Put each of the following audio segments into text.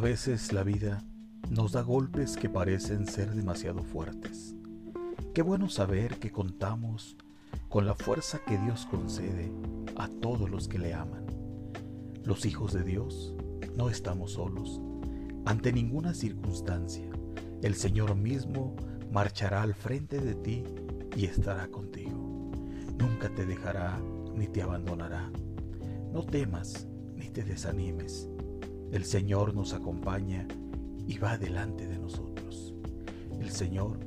A veces la vida nos da golpes que parecen ser demasiado fuertes. Qué bueno saber que contamos con la fuerza que Dios concede a todos los que le aman. Los hijos de Dios no estamos solos. Ante ninguna circunstancia, el Señor mismo marchará al frente de ti y estará contigo. Nunca te dejará ni te abandonará. No temas ni te desanimes. El Señor nos acompaña y va delante de nosotros. El Señor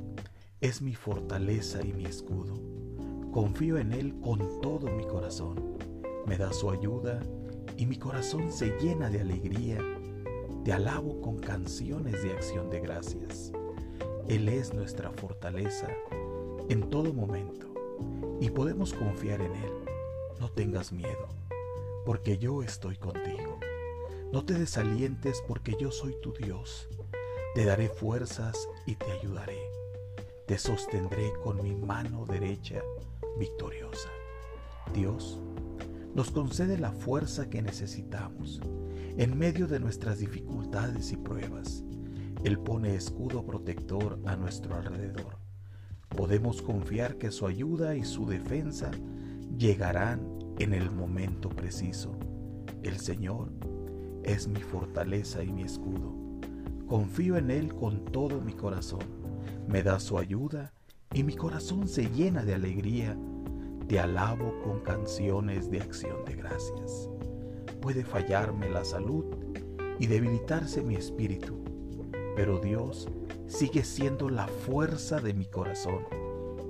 es mi fortaleza y mi escudo. Confío en Él con todo mi corazón. Me da su ayuda y mi corazón se llena de alegría. Te alabo con canciones de acción de gracias. Él es nuestra fortaleza en todo momento y podemos confiar en Él. No tengas miedo, porque yo estoy contigo. No te desalientes, porque yo soy tu Dios. Te daré fuerzas y te ayudaré. Te sostendré con mi mano derecha victoriosa. Dios nos concede la fuerza que necesitamos en medio de nuestras dificultades y pruebas. Él pone escudo protector a nuestro alrededor. Podemos confiar que su ayuda y su defensa llegarán en el momento preciso. El Señor es mi fortaleza y mi escudo. Confío en Él con todo mi corazón. Me da su ayuda y mi corazón se llena de alegría. Te alabo con canciones de acción de gracias. Puede fallarme la salud y debilitarse mi espíritu pero Dios sigue siendo la fuerza de mi corazón.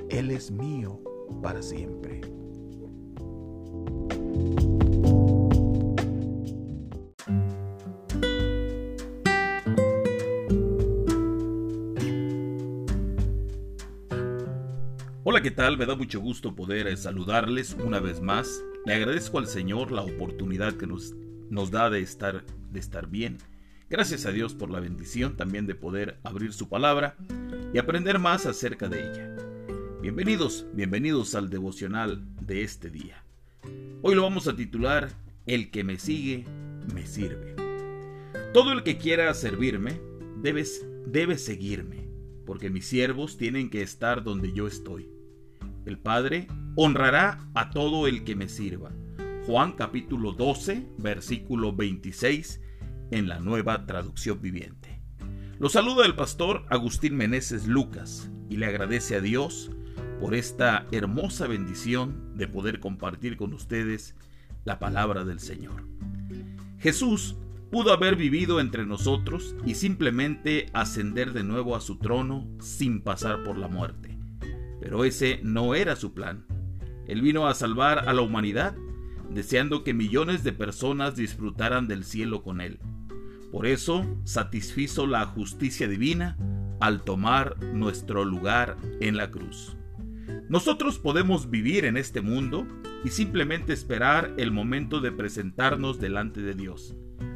Él es mío para siempre. ¿Qué tal? Me da mucho gusto poder eh, saludarles una vez más. Le agradezco al Señor la oportunidad que nos, da de estar, bien Gracias a Dios por la bendición también de poder abrir su palabra y aprender más acerca de ella. Bienvenidos, bienvenidos al devocional de este día. Hoy lo vamos a titular El que me sigue, me sirve. Todo el que quiera servirme debe seguirme, porque mis siervos tienen que estar donde yo estoy. El Padre honrará a todo el que me sirva. Juan capítulo 12, versículo 26 en la nueva traducción viviente. Lo saluda el pastor Agustín Meneses Lucas y le agradece a Dios por esta hermosa bendición de poder compartir con ustedes la palabra del Señor. Jesús pudo haber vivido entre nosotros y simplemente ascender de nuevo a su trono sin pasar por la muerte. Pero ese no era su plan. Él vino a salvar a la humanidad, deseando que millones de personas disfrutaran del cielo con él. Por eso satisfizo la justicia divina al tomar nuestro lugar en la cruz. Nosotros podemos vivir en este mundo y simplemente esperar el momento de presentarnos delante de Dios,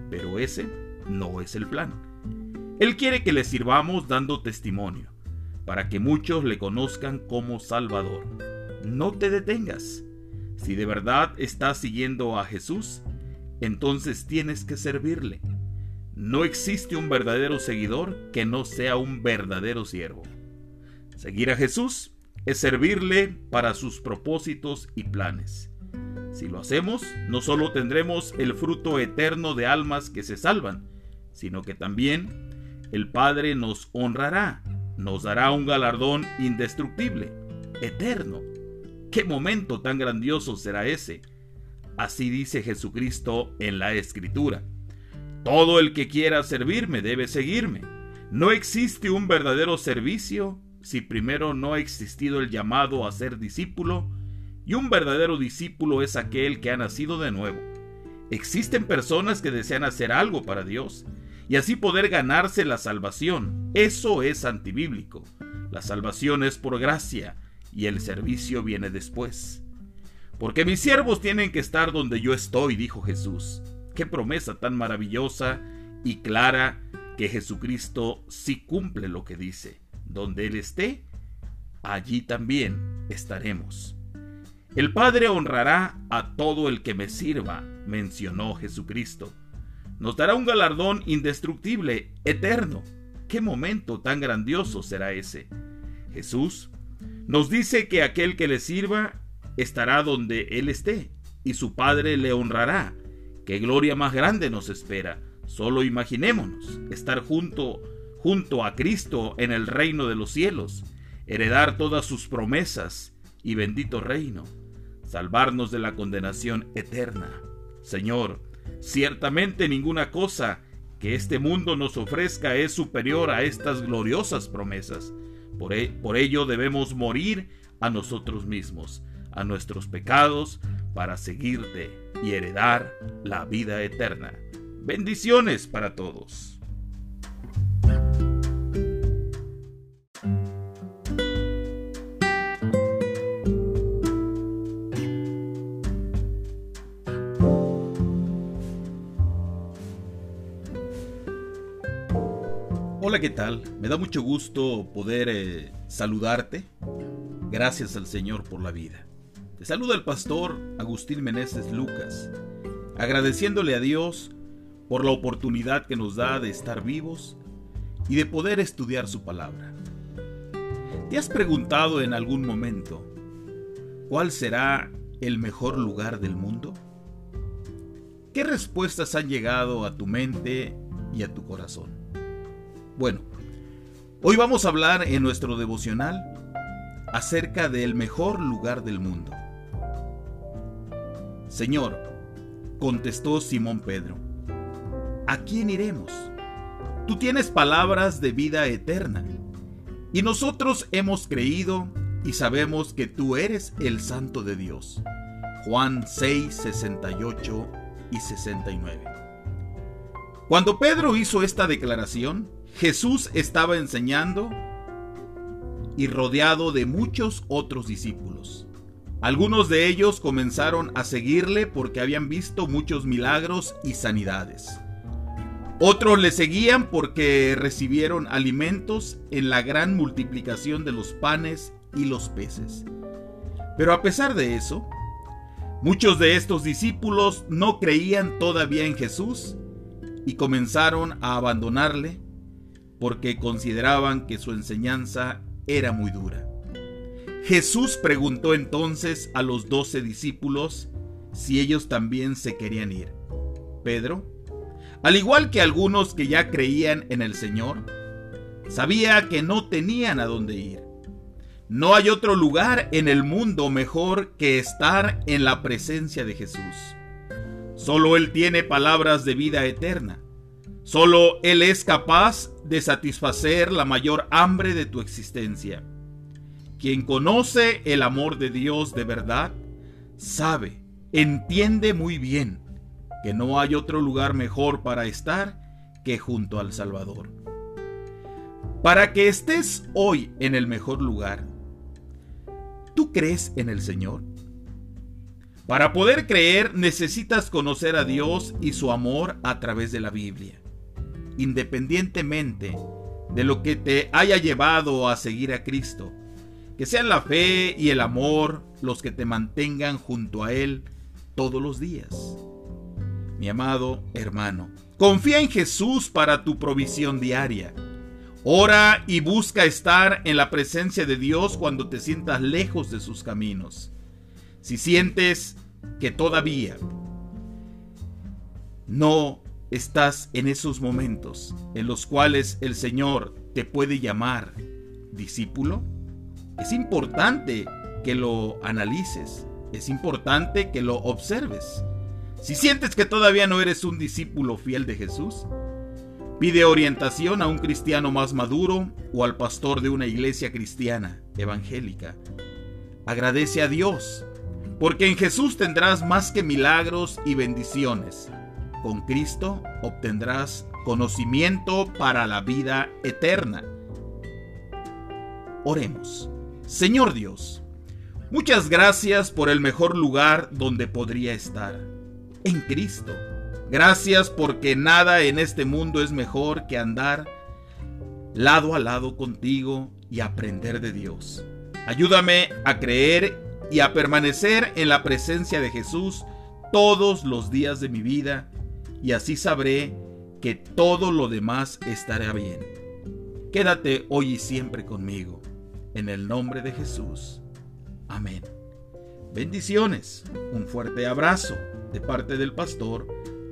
pero ese no es el plan. Él quiere que le sirvamos dando testimonio, para que muchos le conozcan como Salvador. No te detengas. Si de verdad estás siguiendo a Jesús, entonces tienes que servirle. No existe un verdadero seguidor que no sea un verdadero siervo. Seguir a Jesús es servirle para sus propósitos y planes. Si lo hacemos, no solo tendremos el fruto eterno de almas que se salvan, sino que también el Padre nos honrará, nos dará un galardón indestructible, eterno. ¿Qué momento tan grandioso será ese? Así dice Jesucristo en la Escritura. Todo el que quiera servirme debe seguirme. No existe un verdadero servicio si primero no ha existido el llamado a ser discípulo, y un verdadero discípulo es aquel que ha nacido de nuevo. Existen personas que desean hacer algo para Dios y así poder ganarse la salvación. Eso es antibíblico. La salvación es por gracia y el servicio viene después. Porque mis siervos tienen que estar donde yo estoy, dijo Jesús. Qué promesa tan maravillosa y clara que Jesucristo sí cumple lo que dice. Donde Él esté, allí también estaremos. El Padre honrará a todo el que me sirva, mencionó Jesucristo. Nos dará un galardón indestructible, eterno. ¿Qué momento tan grandioso será ese? Jesús nos dice que aquel que le sirva estará donde Él esté, y su Padre le honrará. ¿Qué gloria más grande nos espera? Solo imaginémonos estar junto, junto a Cristo en el reino de los cielos, heredar todas sus promesas y bendito reino, salvarnos de la condenación eterna. Señor, ciertamente ninguna cosa que este mundo nos ofrezca es superior a estas gloriosas promesas. Por, e, por ello debemos morir a nosotros mismos, a nuestros pecados, para seguirte y heredar la vida eterna. Bendiciones para todos. Hola, ¿qué tal? Me da mucho gusto poder eh, saludarte. Gracias al Señor por la vida. Te saluda el pastor Agustín Meneses Lucas, agradeciéndole a Dios por la oportunidad que nos da de estar vivos y de poder estudiar su palabra. ¿Te has preguntado en algún momento cuál será el mejor lugar del mundo? ¿Qué respuestas han llegado a tu mente y a tu corazón? Bueno, hoy vamos a hablar en nuestro devocional acerca del mejor lugar del mundo. Señor, contestó Simón Pedro, ¿a quién iremos? Tú tienes palabras de vida eterna, y nosotros hemos creído y sabemos que tú eres el Santo de Dios. Juan 6, 68 y 69. Cuando Pedro hizo esta declaración, Jesús estaba enseñando y rodeado de muchos otros discípulos. Algunos de ellos comenzaron a seguirle porque habían visto muchos milagros y sanidades. Otros le seguían porque recibieron alimentos en la gran multiplicación de los panes y los peces. Pero a pesar de eso, muchos de estos discípulos no creían todavía en Jesús y comenzaron a abandonarle porque consideraban que su enseñanza era muy dura. Jesús preguntó entonces a los doce discípulos si ellos también se querían ir. Pedro, al igual que algunos que ya creían en el Señor, sabía que no tenían a dónde ir. No hay otro lugar en el mundo mejor que estar en la presencia de Jesús. Solo Él tiene palabras de vida eterna. Solo Él es capaz de satisfacer la mayor hambre de tu existencia. Quien conoce el amor de Dios de verdad, sabe, entiende muy bien que no hay otro lugar mejor para estar que junto al Salvador. Para que estés hoy en el mejor lugar, ¿tú crees en el Señor? Para poder creer necesitas conocer a Dios y su amor a través de la Biblia. Independientemente de lo que te haya llevado a seguir a Cristo, que sean la fe y el amor los que te mantengan junto a Él todos los días. Mi amado hermano, confía en Jesús para tu provisión diaria. Ora y busca estar en la presencia de Dios cuando te sientas lejos de sus caminos. Si sientes que todavía no estás en esos momentos en los cuales el Señor te puede llamar discípulo, es importante que lo analices, es importante que lo observes. Si sientes que todavía no eres un discípulo fiel de Jesús, pide orientación a un cristiano más maduro o al pastor de una iglesia cristiana evangélica. Agradece a Dios, porque en Jesús tendrás más que milagros y bendiciones. Con Cristo obtendrás conocimiento para la vida eterna. Oremos. Señor Dios, muchas gracias por el mejor lugar donde podría estar, en Cristo. Gracias porque nada en este mundo es mejor que andar lado a lado contigo y aprender de Dios. Ayúdame a creer y a permanecer en la presencia de Jesús todos los días de mi vida y así sabré que todo lo demás estará bien. Quédate hoy y siempre conmigo, en el nombre de Jesús. Amén. Bendiciones, un fuerte abrazo de parte del pastor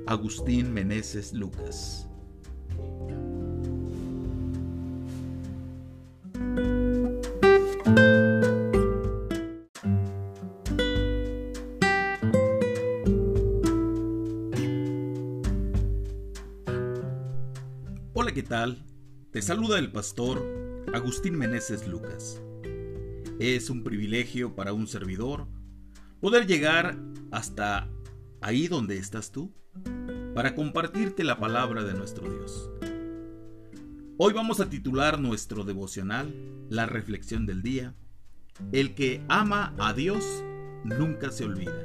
Agustín Meneses Lucas. Tal? Te saluda el pastor Agustín Meneses Lucas. Es un privilegio para un servidor poder llegar hasta ahí donde estás tú para compartirte la palabra de nuestro Dios. Hoy vamos a titular nuestro devocional, la reflexión del día, El que ama a Dios nunca se olvida.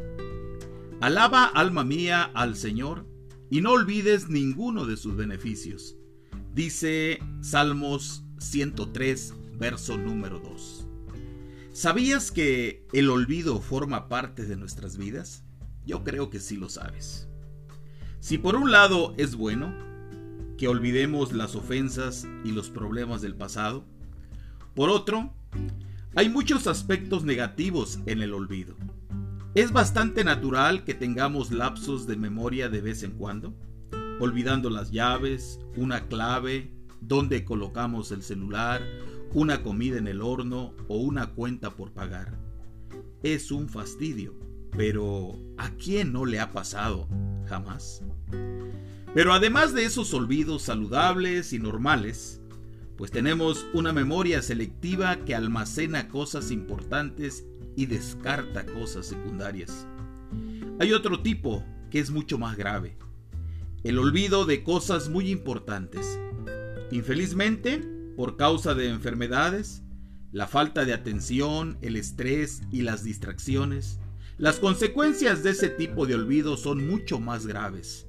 Alaba, alma mía, al Señor, y no olvides ninguno de sus beneficios Dice Salmos 103, verso número 2. ¿Sabías que el olvido forma parte de nuestras vidas? Yo creo que sí lo sabes. Si por un lado es bueno que olvidemos las ofensas y los problemas del pasado, por otro, hay muchos aspectos negativos en el olvido. Es bastante natural que tengamos lapsos de memoria de vez en cuando olvidando las llaves, una clave, dónde colocamos el celular, una comida en el horno o una cuenta por pagar. Es un fastidio, pero ¿a quién no le ha pasado? Jamás. Pero además de esos olvidos saludables y normales, pues tenemos una memoria selectiva que almacena cosas importantes y descarta cosas secundarias. Hay otro tipo que es mucho más grave el olvido de cosas muy importantes. Infelizmente, por causa de enfermedades, la falta de atención, el estrés y las distracciones, las consecuencias de ese tipo de olvido son mucho más graves,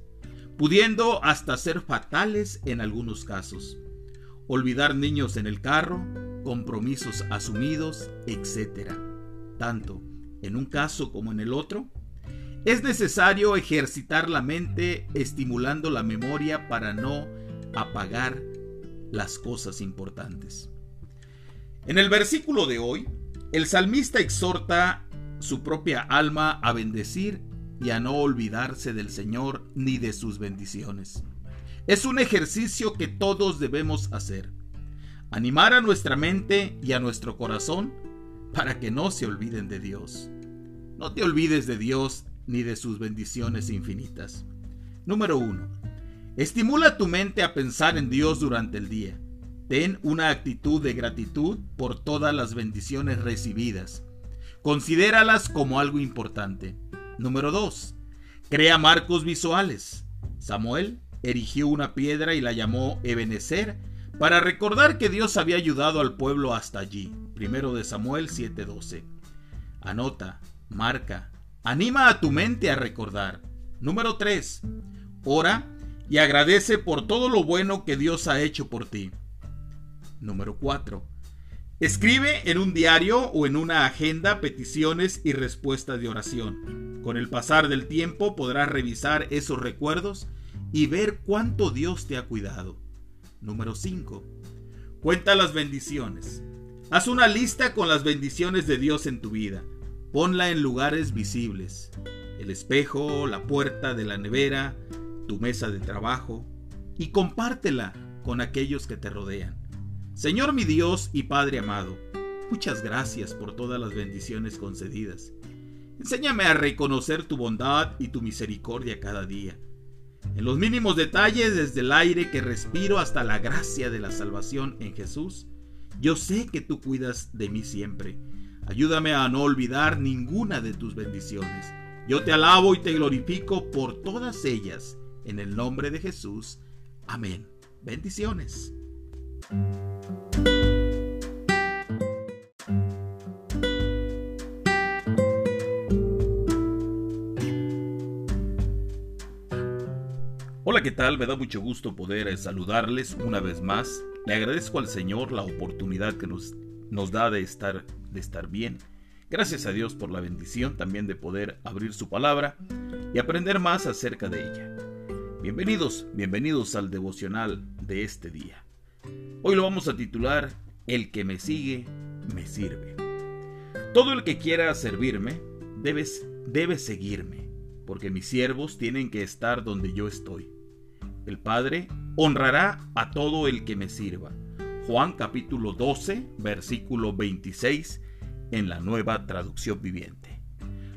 pudiendo hasta ser fatales en algunos casos. Olvidar niños en el carro, compromisos asumidos, etc. Tanto en un caso como en el otro, es necesario ejercitar la mente estimulando la memoria para no apagar las cosas importantes. En el versículo de hoy, el salmista exhorta su propia alma a bendecir y a no olvidarse del Señor ni de sus bendiciones. Es un ejercicio que todos debemos hacer. Animar a nuestra mente y a nuestro corazón para que no se olviden de Dios. No te olvides de Dios ni de sus bendiciones infinitas. Número 1. Estimula tu mente a pensar en Dios durante el día. Ten una actitud de gratitud por todas las bendiciones recibidas. Considéralas como algo importante. Número 2. Crea marcos visuales. Samuel erigió una piedra y la llamó Ebenezer para recordar que Dios había ayudado al pueblo hasta allí. Primero de Samuel 7:12. Anota, marca, Anima a tu mente a recordar. Número 3. Ora y agradece por todo lo bueno que Dios ha hecho por ti. Número 4. Escribe en un diario o en una agenda peticiones y respuestas de oración. Con el pasar del tiempo podrás revisar esos recuerdos y ver cuánto Dios te ha cuidado. Número 5. Cuenta las bendiciones. Haz una lista con las bendiciones de Dios en tu vida. Ponla en lugares visibles. El espejo, la puerta de la nevera, tu mesa de trabajo. Y compártela con aquellos que te rodean. Señor mi Dios y Padre amado, muchas gracias por todas las bendiciones concedidas. Enséñame a reconocer tu bondad y tu misericordia cada día. En los mínimos detalles, desde el aire que respiro hasta la gracia de la salvación en Jesús, yo sé que tú cuidas de mí siempre Ayúdame a no olvidar ninguna de tus bendiciones. Yo te alabo y te glorifico por todas ellas. En el nombre de Jesús. Amén. Bendiciones. Hola, ¿qué tal? Me da mucho gusto poder saludarles una vez más. Le agradezco al Señor la oportunidad que nos nos da de estar, de estar bien. Gracias a Dios por la bendición también de poder abrir su palabra y aprender más acerca de ella. Bienvenidos, bienvenidos al devocional de este día. Hoy lo vamos a titular El que me sigue, me sirve. Todo el que quiera servirme debe, debe seguirme, porque mis siervos tienen que estar donde yo estoy. El Padre honrará a todo el que me sirva. Juan capítulo 12, versículo 26 en la nueva traducción viviente.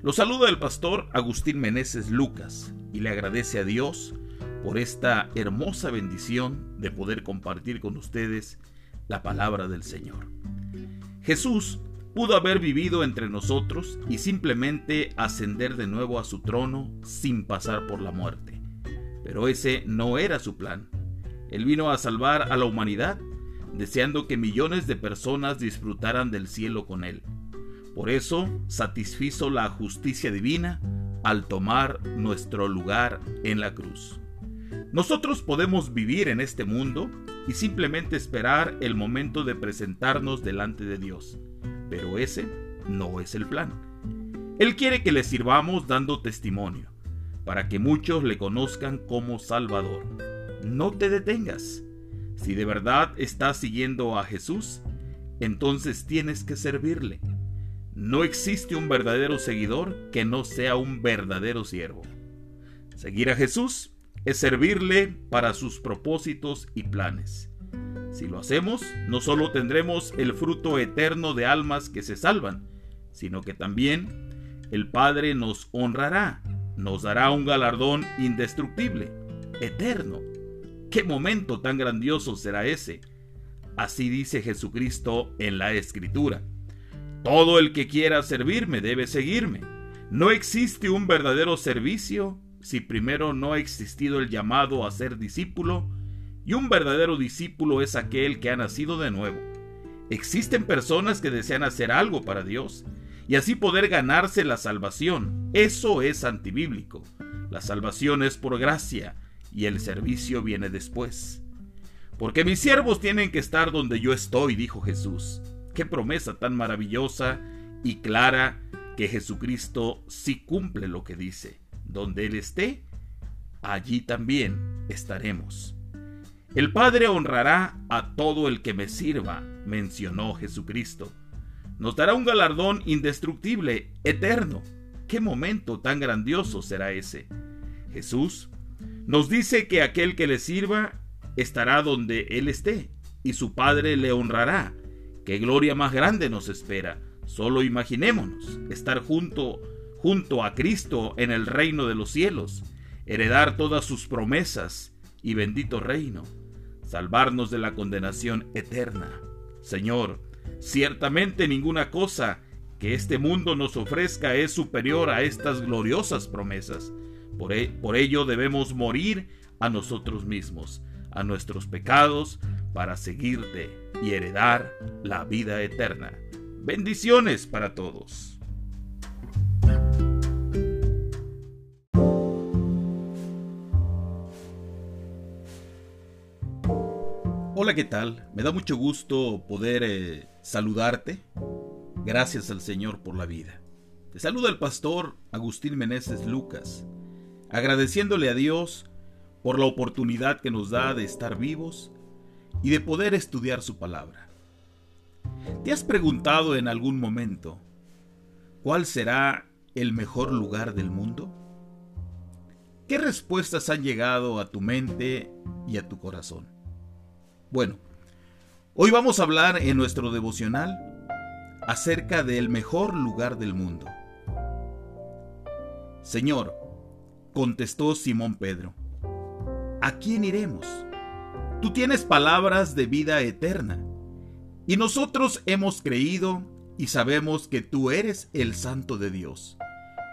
Lo saluda el pastor Agustín Meneses Lucas y le agradece a Dios por esta hermosa bendición de poder compartir con ustedes la palabra del Señor. Jesús pudo haber vivido entre nosotros y simplemente ascender de nuevo a su trono sin pasar por la muerte. Pero ese no era su plan. Él vino a salvar a la humanidad, deseando que millones de personas disfrutaran del cielo con él. Por eso satisfizo la justicia divina al tomar nuestro lugar en la cruz. Nosotros podemos vivir en este mundo y simplemente esperar el momento de presentarnos delante de Dios, pero ese no es el plan. Él quiere que le sirvamos dando testimonio, para que muchos le conozcan como Salvador. No te detengas. Si de verdad estás siguiendo a Jesús, entonces tienes que servirle. No existe un verdadero seguidor que no sea un verdadero siervo. Seguir a Jesús es servirle para sus propósitos y planes. Si lo hacemos, no solo tendremos el fruto eterno de almas que se salvan, sino que también el Padre nos honrará, nos dará un galardón indestructible, eterno. ¿Qué momento tan grandioso será ese? Así dice Jesucristo en la Escritura. Todo el que quiera servirme debe seguirme. No existe un verdadero servicio si primero no ha existido el llamado a ser discípulo, y un verdadero discípulo es aquel que ha nacido de nuevo. Existen personas que desean hacer algo para Dios y así poder ganarse la salvación. Eso es antibíblico. La salvación es por gracia y el servicio viene después. Porque mis siervos tienen que estar donde yo estoy, dijo Jesús. Qué promesa tan maravillosa y clara que Jesucristo sí cumple lo que dice. Donde Él esté, allí también estaremos. El Padre honrará a todo el que me sirva, mencionó Jesucristo. Nos dará un galardón indestructible, eterno. ¿Qué momento tan grandioso será ese? Jesús nos dice que aquel que le sirva estará donde Él esté, y su Padre le honrará. ¿Qué gloria más grande nos espera? Solo imaginémonos estar junto junto a Cristo en el reino de los cielos, heredar todas sus promesas y bendito reino, salvarnos de la condenación eterna. Señor, ciertamente ninguna cosa que este mundo nos ofrezca es superior a estas gloriosas promesas. Por, e, por, ello debemos morir a nosotros mismos, a nuestros pecados, para seguirte y heredar la vida eterna. Bendiciones para todos. Hola, ¿qué tal? Me da mucho gusto poder eh, saludarte. Gracias al Señor por la vida. Te saluda el pastor Agustín Meneses Lucas, agradeciéndole a Dios por la oportunidad que nos da de estar vivos y de poder estudiar su palabra. ¿Te has preguntado en algún momento cuál será el mejor lugar del mundo? ¿Qué respuestas han llegado a tu mente y a tu corazón? Bueno, hoy vamos a hablar en nuestro devocional acerca del mejor lugar del mundo. Señor, contestó Simón Pedro, ¿a quién iremos? Tú tienes palabras de vida eterna, y nosotros hemos creído y sabemos que tú eres el Santo de Dios.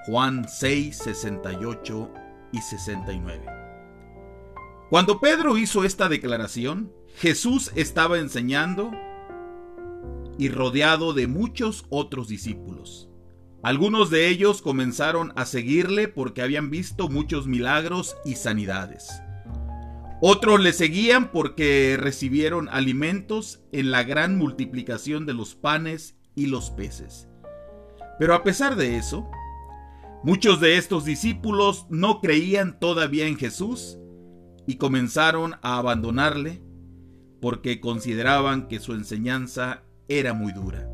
Juan 6, 68 y 69. Cuando Pedro hizo esta declaración, Jesús estaba enseñando y rodeado de muchos otros discípulos. Algunos de ellos comenzaron a seguirle porque habían visto muchos milagros y sanidades. Otros le seguían porque recibieron alimentos en la gran multiplicación de los panes y los peces. Pero a pesar de eso, muchos de estos discípulos no creían todavía en Jesús y comenzaron a abandonarle porque consideraban que su enseñanza era muy dura.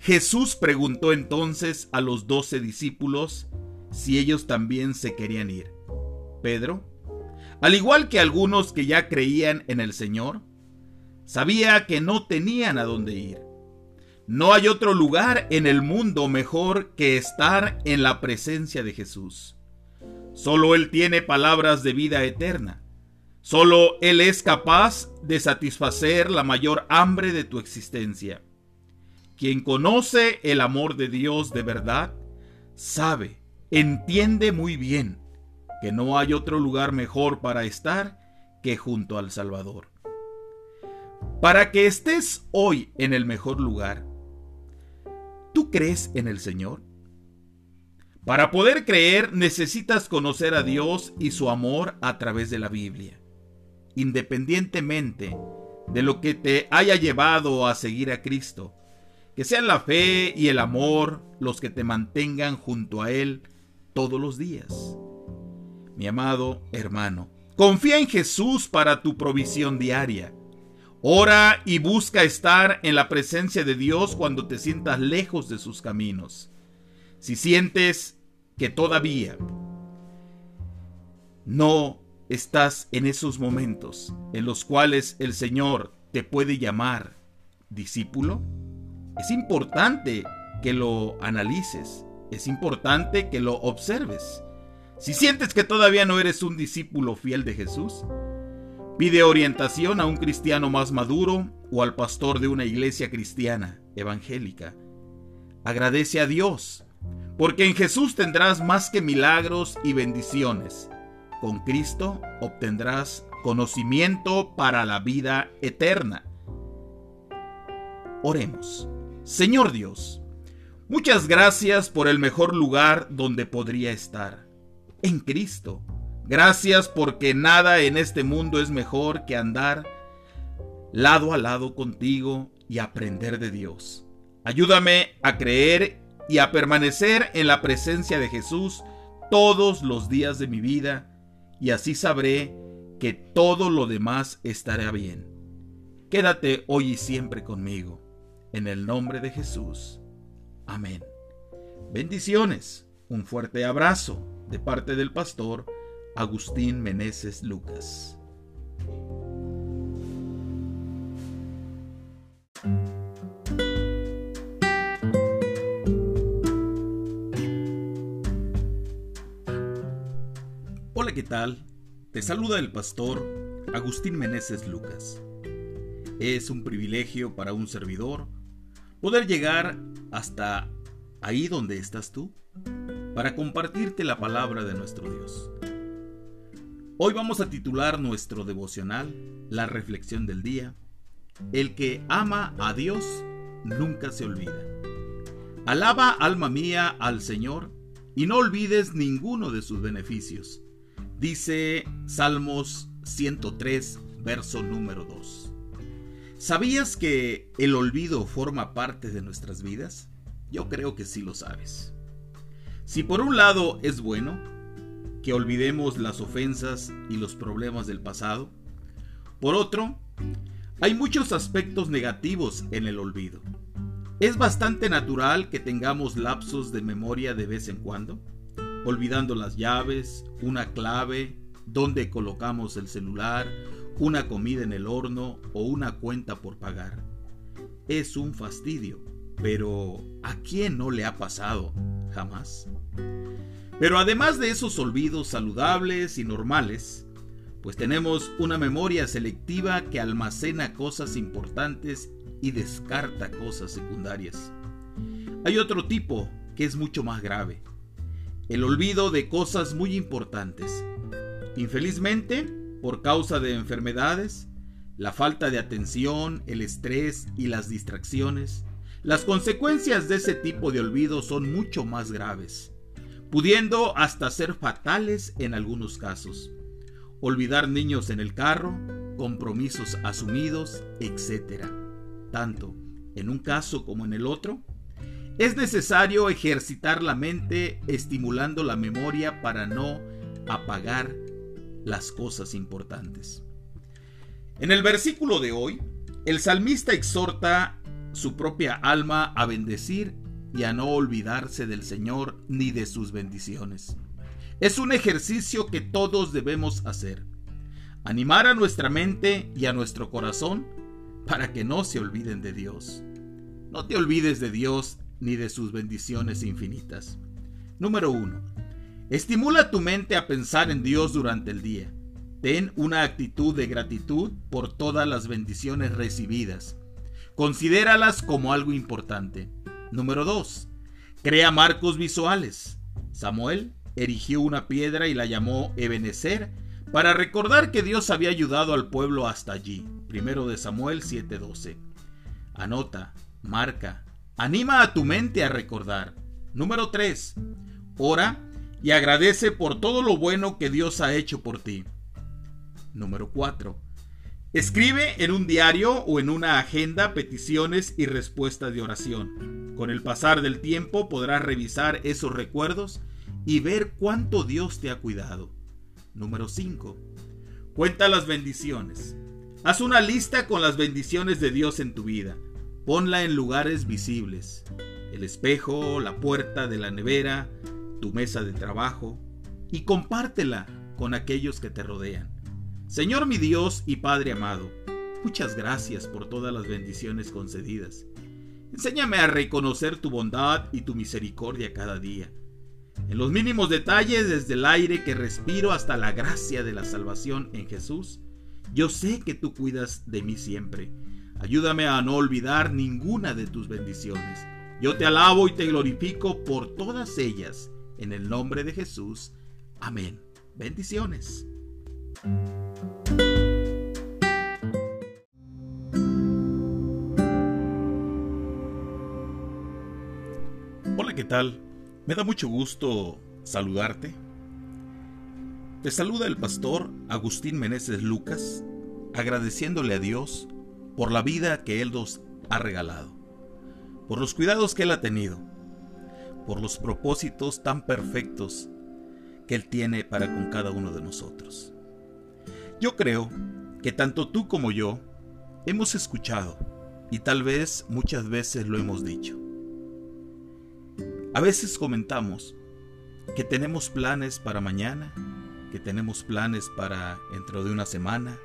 Jesús preguntó entonces a los doce discípulos si ellos también se querían ir. Pedro, al igual que algunos que ya creían en el Señor, sabía que no tenían a dónde ir. No hay otro lugar en el mundo mejor que estar en la presencia de Jesús. Solo Él tiene palabras de vida eterna. Solo Él es capaz de satisfacer la mayor hambre de tu existencia. Quien conoce el amor de Dios de verdad, sabe, entiende muy bien que no hay otro lugar mejor para estar que junto al Salvador. Para que estés hoy en el mejor lugar, ¿tú crees en el Señor? Para poder creer necesitas conocer a Dios y su amor a través de la Biblia. Independientemente de lo que te haya llevado a seguir a Cristo, que sean la fe y el amor los que te mantengan junto a Él todos los días. Mi amado hermano, confía en Jesús para tu provisión diaria. Ora y busca estar en la presencia de Dios cuando te sientas lejos de sus caminos. Si sientes que todavía no estás en esos momentos en los cuales el Señor te puede llamar discípulo, es importante que lo analices, es importante que lo observes. Si sientes que todavía no eres un discípulo fiel de Jesús, pide orientación a un cristiano más maduro o al pastor de una iglesia cristiana evangélica. Agradece a Dios porque en Jesús tendrás más que milagros y bendiciones. Con Cristo obtendrás conocimiento para la vida eterna. Oremos. Señor Dios, muchas gracias por el mejor lugar donde podría estar, en Cristo. Gracias porque nada en este mundo es mejor que andar lado a lado contigo y aprender de Dios. Ayúdame a creer y a permanecer en la presencia de Jesús todos los días de mi vida, y así sabré que todo lo demás estará bien. Quédate hoy y siempre conmigo, en el nombre de Jesús. Amén. Bendiciones, un fuerte abrazo de parte del pastor Agustín Meneses Lucas. Hola, ¿qué tal? Te saluda el pastor Agustín Meneses Lucas. Es un privilegio para un servidor poder llegar hasta ahí donde estás tú para compartirte la palabra de nuestro Dios. Hoy vamos a titular nuestro devocional, la reflexión del día, El que ama a Dios nunca se olvida. Alaba alma mía al Señor y no olvides ninguno de sus beneficios Dice Salmos 103, verso número 2. ¿Sabías que el olvido forma parte de nuestras vidas? Yo creo que sí lo sabes. Si por un lado es bueno que olvidemos las ofensas y los problemas del pasado, por otro, hay muchos aspectos negativos en el olvido. Es bastante natural que tengamos lapsos de memoria de vez en cuando olvidando las llaves, una clave, dónde colocamos el celular, una comida en el horno o una cuenta por pagar. Es un fastidio, pero ¿a quién no le ha pasado? Jamás. Pero además de esos olvidos saludables y normales, pues tenemos una memoria selectiva que almacena cosas importantes y descarta cosas secundarias. Hay otro tipo que es mucho más grave, el olvido de cosas muy importantes. Infelizmente, por causa de enfermedades, la falta de atención, el estrés y las distracciones, las consecuencias de ese tipo de olvido son mucho más graves, pudiendo hasta ser fatales en algunos casos. Olvidar niños en el carro, compromisos asumidos, etc. Tanto en un caso como en el otro, es necesario ejercitar la mente estimulando la memoria para no apagar las cosas importantes. En el versículo de hoy, el salmista exhorta su propia alma a bendecir y a no olvidarse del Señor ni de sus bendiciones. Es un ejercicio que todos debemos hacer. Animar a nuestra mente y a nuestro corazón para que no se olviden de Dios. No te olvides de Dios ni de sus bendiciones infinitas. Número 1. Estimula tu mente a pensar en Dios durante el día. Ten una actitud de gratitud por todas las bendiciones recibidas. Considéralas como algo importante. Número 2. Crea marcos visuales. Samuel erigió una piedra y la llamó Ebenezer para recordar que Dios había ayudado al pueblo hasta allí. Primero de Samuel 7:12. Anota, marca, anima a tu mente a recordar. Número 3. Ora y agradece por todo lo bueno que Dios ha hecho por ti. Número 4. Escribe en un diario o en una agenda peticiones y respuestas de oración. Con el pasar del tiempo podrás revisar esos recuerdos y ver cuánto Dios te ha cuidado. Número 5. Cuenta las bendiciones. Haz una lista con las bendiciones de Dios en tu vida. Ponla en lugares visibles. El espejo, la puerta de la nevera, tu mesa de trabajo. Y compártela con aquellos que te rodean. Señor mi Dios y Padre amado, muchas gracias por todas las bendiciones concedidas. Enséñame a reconocer tu bondad y tu misericordia cada día. En los mínimos detalles, desde el aire que respiro hasta la gracia de la salvación en Jesús, yo sé que tú cuidas de mí siempre. Ayúdame a no olvidar ninguna de tus bendiciones. Yo te alabo y te glorifico por todas ellas. En el nombre de Jesús. Amén. Bendiciones. Hola, ¿qué tal? Me da mucho gusto saludarte. Te saluda el pastor Agustín Meneses Lucas, agradeciéndole a Dios por la vida que Él nos ha regalado, por los cuidados que Él ha tenido, por los propósitos tan perfectos que Él tiene para con cada uno de nosotros. Yo creo que tanto tú como yo hemos escuchado y tal vez muchas veces lo hemos dicho. A veces comentamos que tenemos planes para mañana, que tenemos planes para dentro de una semana,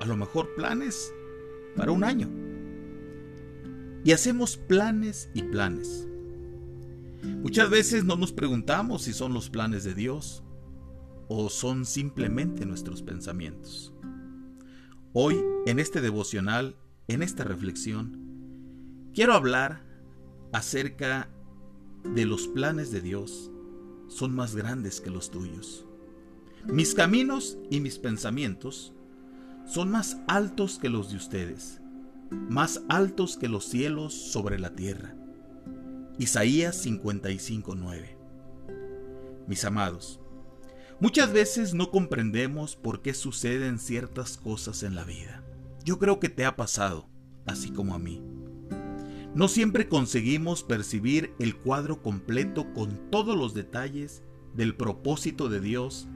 a lo mejor planes para un año. Y hacemos planes y planes. Muchas veces no nos preguntamos si son los planes de Dios o son simplemente nuestros pensamientos. Hoy, en este devocional, en esta reflexión, quiero hablar acerca de los planes de Dios son más grandes que los tuyos. Mis caminos y mis pensamientos son más altos que los de ustedes, más altos que los cielos sobre la tierra. Isaías 55:9 Mis amados, Muchas veces no comprendemos por qué suceden ciertas cosas en la vida. Yo creo que te ha pasado, así como a mí. No siempre conseguimos percibir el cuadro completo con todos los detalles del propósito de Dios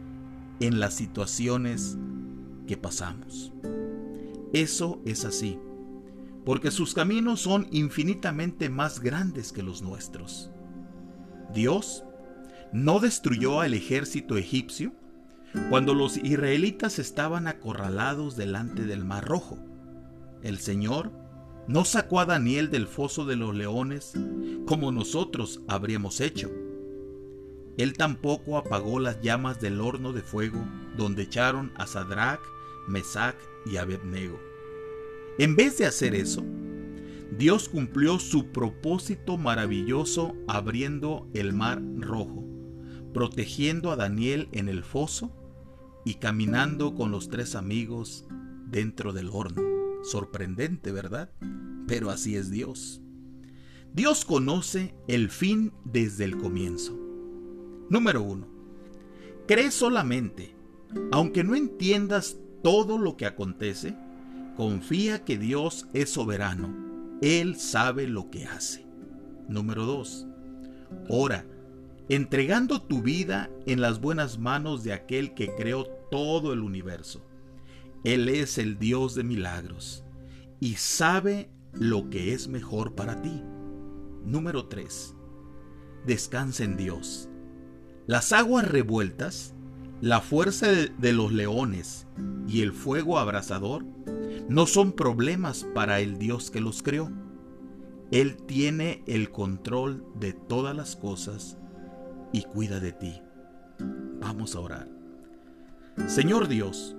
en las situaciones que pasamos. Eso es así, porque sus caminos son infinitamente más grandes que los nuestros. Dios no destruyó al ejército egipcio cuando los israelitas estaban acorralados delante del Mar Rojo. El Señor no sacó a Daniel del foso de los leones como nosotros habríamos hecho. Él tampoco apagó las llamas del horno de fuego donde echaron a Sadrach, Mesach y Abednego. En vez de hacer eso, Dios cumplió su propósito maravilloso abriendo el mar rojo protegiendo a Daniel en el foso y caminando con los tres amigos dentro del horno. Sorprendente, ¿verdad? Pero así es Dios. Dios conoce el fin desde el comienzo. Número uno. Cree solamente, aunque no entiendas todo lo que acontece, confía que Dios es soberano. Él sabe lo que hace. Número dos. Ora entregando tu vida en las buenas manos de aquel que creó todo el universo. Él es el Dios de milagros y sabe lo que es mejor para ti. Número 3. Descansa en Dios. Las aguas revueltas, la fuerza de los leones y el fuego abrasador no son problemas para el Dios que los creó. Él tiene el control de todas las cosas y cuida de ti. Vamos a orar. Señor Dios,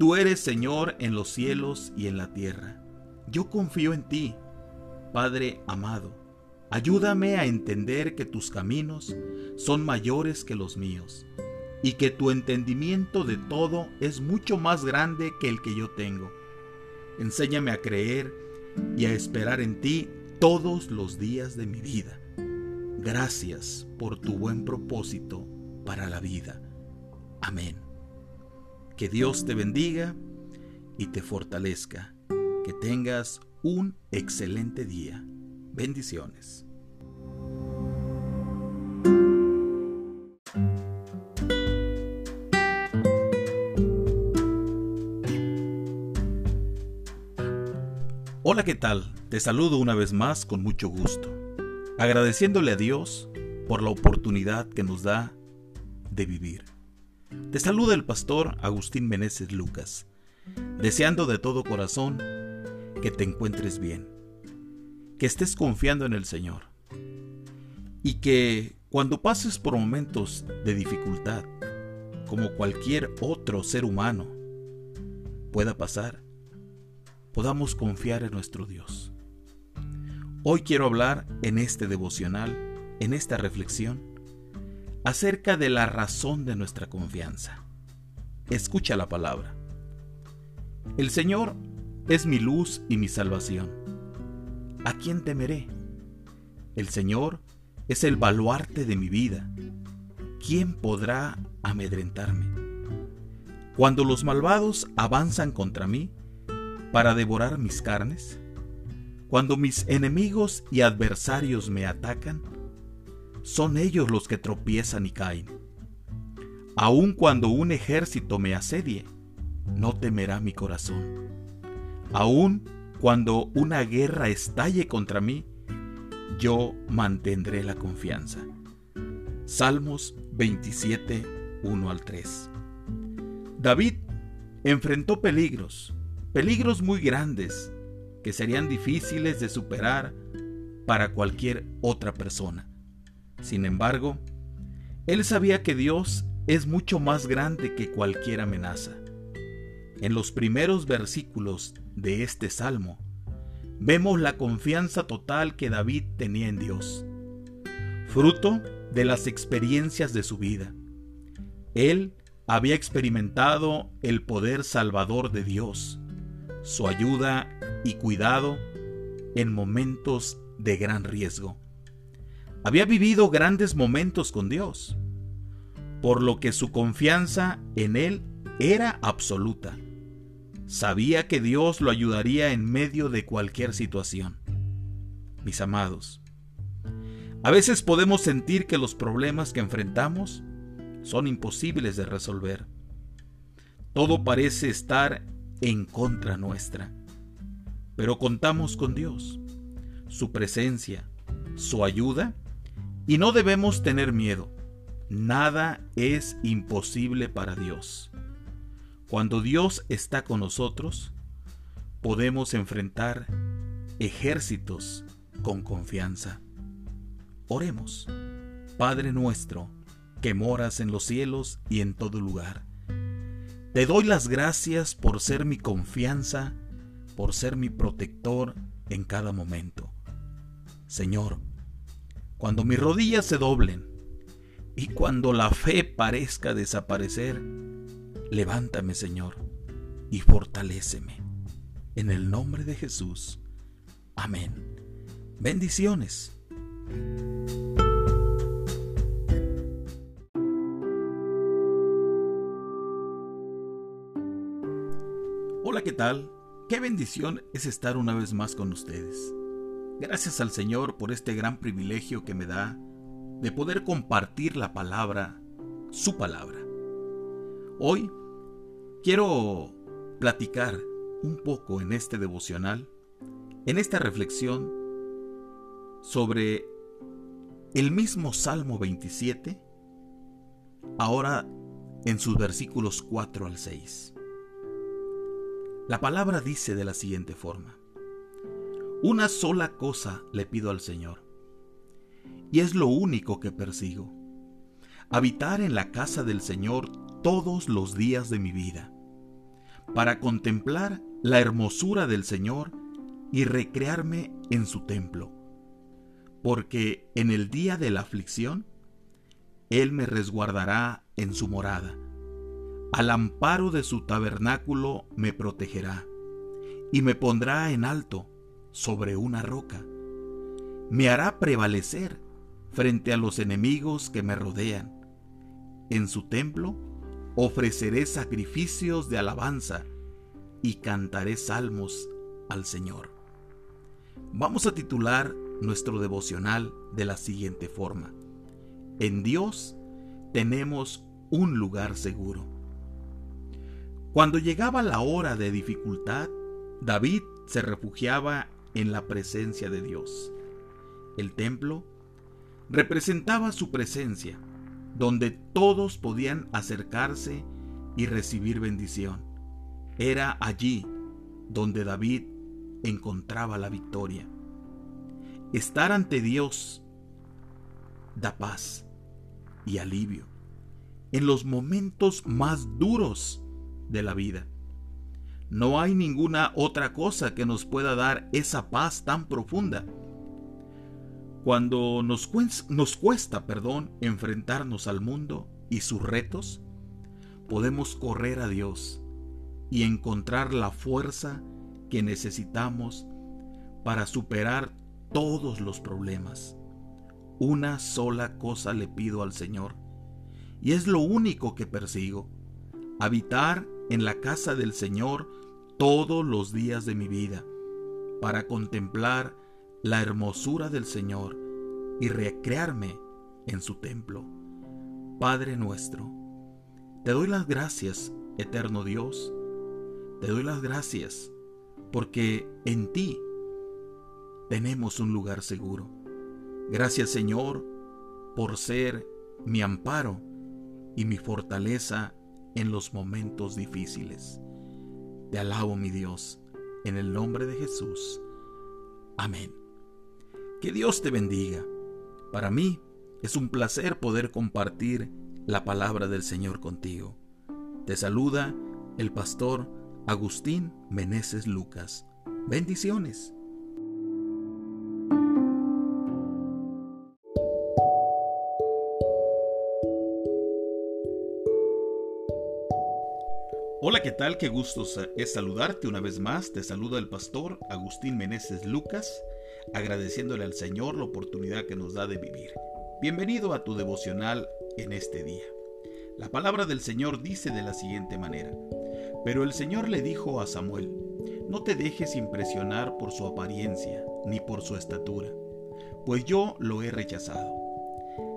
tú eres Señor en los cielos y en la tierra. Yo confío en ti, Padre amado. Ayúdame a entender que tus caminos son mayores que los míos y que tu entendimiento de todo es mucho más grande que el que yo tengo. Enséñame a creer y a esperar en ti todos los días de mi vida. Gracias por tu buen propósito para la vida. Amén. Que Dios te bendiga y te fortalezca. Que tengas un excelente día. Bendiciones. ¿Qué tal? Te saludo una vez más con mucho gusto, agradeciéndole a Dios por la oportunidad que nos da de vivir. Te saluda el pastor Agustín Meneses Lucas, deseando de todo corazón que te encuentres bien, que estés confiando en el Señor y que cuando pases por momentos de dificultad, como cualquier otro ser humano pueda pasar, podamos confiar en nuestro Dios. Hoy quiero hablar en este devocional, en esta reflexión, acerca de la razón de nuestra confianza. Escucha la palabra. El Señor es mi luz y mi salvación. ¿A quién temeré? El Señor es el baluarte de mi vida. ¿Quién podrá amedrentarme? Cuando los malvados avanzan contra mí, para devorar mis carnes? Cuando mis enemigos y adversarios me atacan, son ellos los que tropiezan y caen. Aun cuando un ejército me asedie, no temerá mi corazón. Aun cuando una guerra estalle contra mí, yo mantendré la confianza. Salmos 27, 1 al 3. David enfrentó peligros, peligros muy grandes que serían difíciles de superar para cualquier otra persona. Sin embargo, él sabía que Dios es mucho más grande que cualquier amenaza. En los primeros versículos de este salmo, vemos la confianza total que David tenía en Dios, fruto de las experiencias de su vida. Él había experimentado el poder salvador de Dios, su ayuda y cuidado en momentos de gran riesgo. Había vivido grandes momentos con Dios, por lo que su confianza en Él era absoluta. Sabía que Dios lo ayudaría en medio de cualquier situación. Mis amados, a veces podemos sentir que los problemas que enfrentamos son imposibles de resolver. Todo parece estar en contra nuestra. Pero contamos con Dios, su presencia, su ayuda, y no debemos tener miedo. Nada es imposible para Dios. Cuando Dios está con nosotros, podemos enfrentar ejércitos con confianza. Oremos, Padre nuestro, que moras en los cielos y en todo lugar te doy las gracias por ser mi confianza, por ser mi protector en cada momento. Señor, cuando mis rodillas se doblen y cuando la fe parezca desaparecer, levántame, Señor, y fortaléceme. En el nombre de Jesús. Amén. Bendiciones. ¿Qué tal? Qué bendición es estar una vez más con ustedes. Gracias al Señor por este gran privilegio que me da de poder compartir la palabra, su palabra. Hoy Quiero platicar un poco en este devocional, en esta reflexión, sobre el mismo Salmo 27, ahora en sus versículos 4 al 6. La palabra dice de la siguiente forma, Una sola cosa le pido al Señor, y es lo único que persigo, habitar en la casa del Señor todos los días de mi vida, para contemplar la hermosura del Señor y recrearme en su templo, porque en el día de la aflicción, Él me resguardará en su morada, al amparo de su tabernáculo me protegerá, y me pondrá en alto sobre una roca, me hará prevalecer frente a los enemigos que me rodean, en su templo ofreceré sacrificios de alabanza y cantaré salmos al Señor. Vamos a titular nuestro devocional de la siguiente forma. En Dios tenemos un lugar seguro. Cuando llegaba la hora de dificultad, David se refugiaba en la presencia de Dios. El templo representaba su presencia, donde todos podían acercarse y recibir bendición. Era allí donde David encontraba la victoria. Estar ante Dios da paz y alivio en los momentos más duros de la vida. No hay ninguna otra cosa que nos pueda dar esa paz tan profunda cuando nos, nos cuesta, perdón, enfrentarnos al mundo y sus retos, podemos correr a Dios y encontrar la fuerza que necesitamos para superar todos los problemas. Una sola cosa le pido al Señor, y es lo único que persigo, habitar en la casa del Señor todos los días de mi vida, para contemplar la hermosura del Señor y recrearme en su templo. Padre nuestro, te doy las gracias, eterno Dios, te doy las gracias porque en ti tenemos un lugar seguro. Gracias Señor por ser mi amparo y mi fortaleza en los momentos difíciles. Te alabo mi Dios, en el nombre de Jesús. Amén. Que Dios te bendiga. Para mí es un placer poder compartir la palabra del Señor contigo. Te saluda el pastor Agustín Meneses Lucas. Bendiciones. Hola, ¿qué tal? Qué gusto es saludarte una vez más. Te saluda el pastor Agustín Meneses Lucas agradeciéndole al Señor la oportunidad que nos da de vivir. Bienvenido a tu devocional en este día. La palabra del Señor dice de la siguiente manera, pero el Señor le dijo a Samuel, no te dejes impresionar por su apariencia ni por su estatura, pues yo lo he rechazado.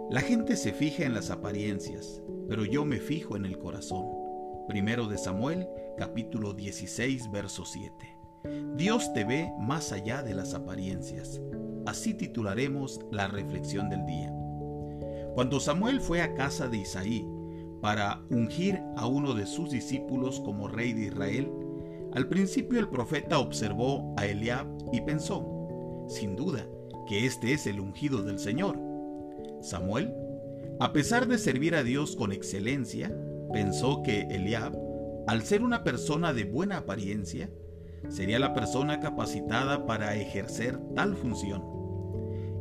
La gente se fija en las apariencias, pero yo me fijo en el corazón. Primero de Samuel, capítulo 16, verso 7. Dios te ve más allá de las apariencias. Así titularemos la reflexión del día. Cuando Samuel fue a casa de Isaí para ungir a uno de sus discípulos como rey de Israel, al principio el profeta observó a Eliab y pensó, sin duda, que este es el ungido del Señor. Samuel, a pesar de servir a Dios con excelencia, pensó que Eliab, al ser una persona de buena apariencia, sería la persona capacitada para ejercer tal función.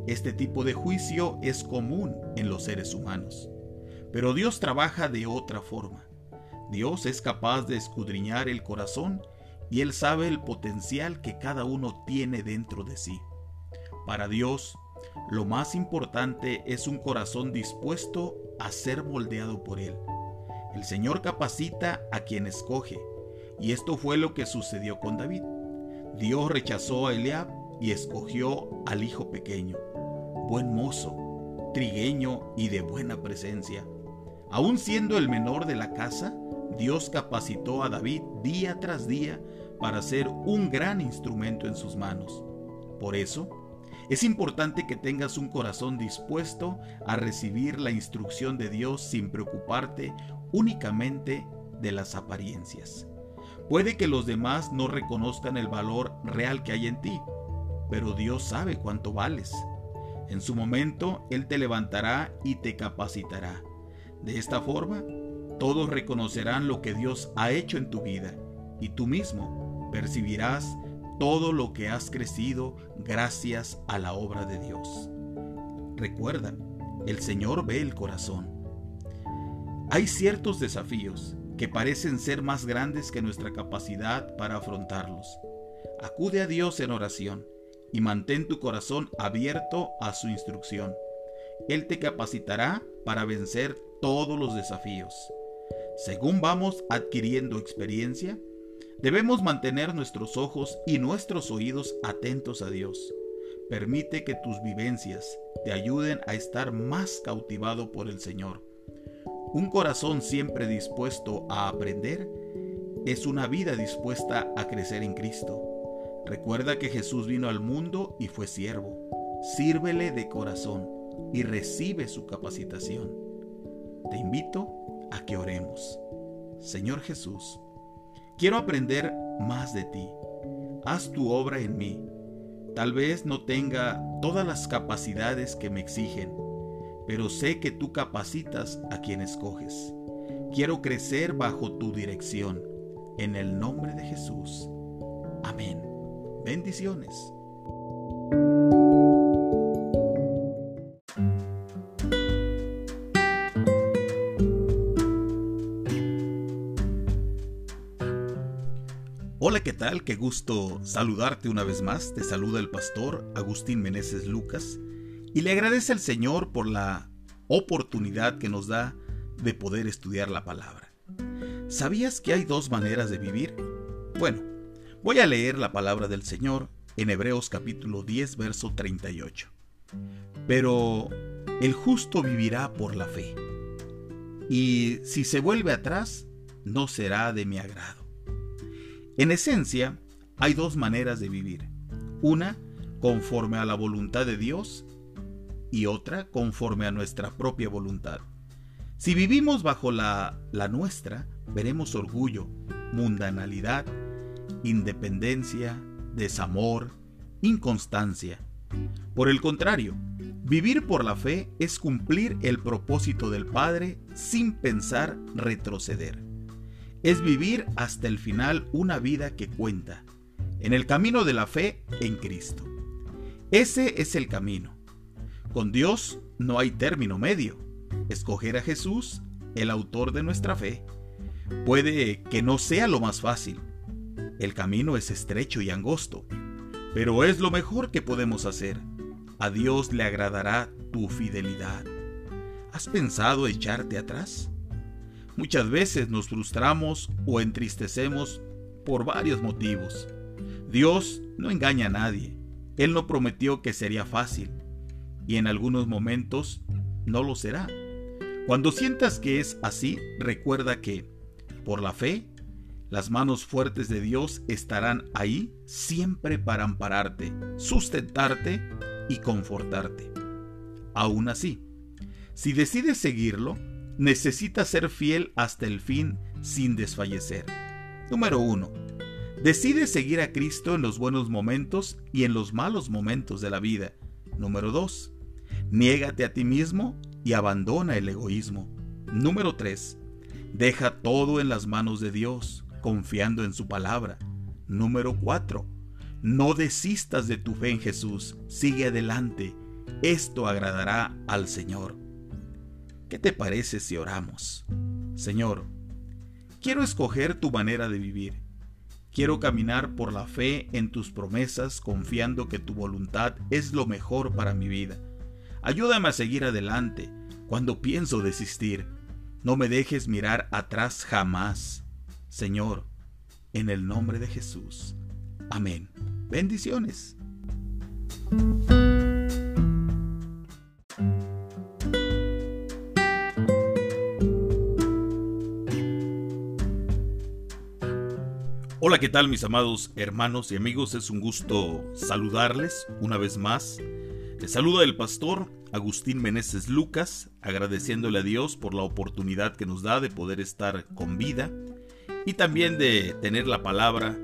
Este tipo de juicio es común en los seres humanos, pero Dios trabaja de otra forma. Dios es capaz de escudriñar el corazón y Él sabe el potencial que cada uno tiene dentro de sí. Para Dios, lo más importante es un corazón dispuesto a ser moldeado por Él. El Señor capacita a quien escoge, y esto fue lo que sucedió con David. Dios rechazó a Eliab y escogió al hijo pequeño, buen mozo, trigueño y de buena presencia. Aun siendo el menor de la casa, Dios capacitó a David día tras día para ser un gran instrumento en sus manos. Por eso, es importante que tengas un corazón dispuesto a recibir la instrucción de Dios sin preocuparte únicamente de las apariencias. Puede que los demás no reconozcan el valor real que hay en ti, pero Dios sabe cuánto vales. En su momento, Él te levantará y te capacitará. De esta forma, todos reconocerán lo que Dios ha hecho en tu vida y tú mismo percibirás todo lo que has crecido gracias a la obra de Dios. Recuerda, el Señor ve el corazón. Hay ciertos desafíos que parecen ser más grandes que nuestra capacidad para afrontarlos. Acude a Dios en oración y mantén tu corazón abierto a su instrucción. Él te capacitará para vencer todos los desafíos. Según vamos adquiriendo experiencia, debemos mantener nuestros ojos y nuestros oídos atentos a Dios. Permite que tus vivencias te ayuden a estar más cautivado por el Señor. Un corazón siempre dispuesto a aprender es una vida dispuesta a crecer en Cristo. Recuerda que Jesús vino al mundo y fue siervo. Sírvele de corazón y recibe su capacitación. Te invito a que oremos. Señor Jesús, quiero aprender más de ti. Haz tu obra en mí. Tal vez no tenga todas las capacidades que me exigen, pero sé que tú capacitas a quien escoges. Quiero crecer bajo tu dirección. En el nombre de Jesús. Amén. Bendiciones. Hola, ¿qué tal? Qué gusto saludarte una vez más. Te saluda el pastor Agustín Meneses Lucas y le agradece al Señor por la oportunidad que nos da de poder estudiar la palabra. ¿Sabías que hay dos maneras de vivir? Bueno, voy a leer la palabra del Señor en Hebreos capítulo 10, verso 38. Pero el justo vivirá por la fe, y si se vuelve atrás, no será de mi agrado. En esencia, hay dos maneras de vivir. Una, conforme a la voluntad de Dios y otra, conforme a nuestra propia voluntad. Si vivimos bajo la, la nuestra, veremos orgullo, mundanalidad, independencia, desamor, inconstancia. Por el contrario, vivir por la fe es cumplir el propósito del Padre sin pensar retroceder es vivir hasta el final una vida que cuenta, en el camino de la fe en Cristo. Ese es el camino. Con Dios no hay término medio. Escoger a Jesús, el autor de nuestra fe, puede que no sea lo más fácil. El camino es estrecho y angosto, pero es lo mejor que podemos hacer. A Dios le agradará tu fidelidad. ¿Has pensado echarte atrás? Muchas veces nos frustramos o entristecemos por varios motivos. Dios no engaña a nadie. Él no prometió que sería fácil y en algunos momentos no lo será. Cuando sientas que es así, recuerda que, por la fe, las manos fuertes de Dios estarán ahí siempre para ampararte, sustentarte y confortarte. Aún así, si decides seguirlo, necesita ser fiel hasta el fin sin desfallecer. Número 1. Decide seguir a Cristo en los buenos momentos y en los malos momentos de la vida. Número 2. Niégate a ti mismo y abandona el egoísmo. Número 3. Deja todo en las manos de Dios, confiando en su palabra. Número 4. No desistas de tu fe en Jesús, sigue adelante. Esto agradará al Señor. ¿Qué te parece si oramos? Señor, quiero escoger tu manera de vivir. Quiero caminar por la fe en tus promesas, confiando que tu voluntad es lo mejor para mi vida. Ayúdame a seguir adelante cuando pienso desistir. No me dejes mirar atrás jamás. Señor, en el nombre de Jesús. Amén. Bendiciones. Hola, ¿qué tal mis amados hermanos y amigos? Es un gusto saludarles una vez más. Les saluda el pastor Agustín Meneses Lucas, agradeciéndole a Dios por la oportunidad que nos da de poder estar con vida y también de tener la palabra,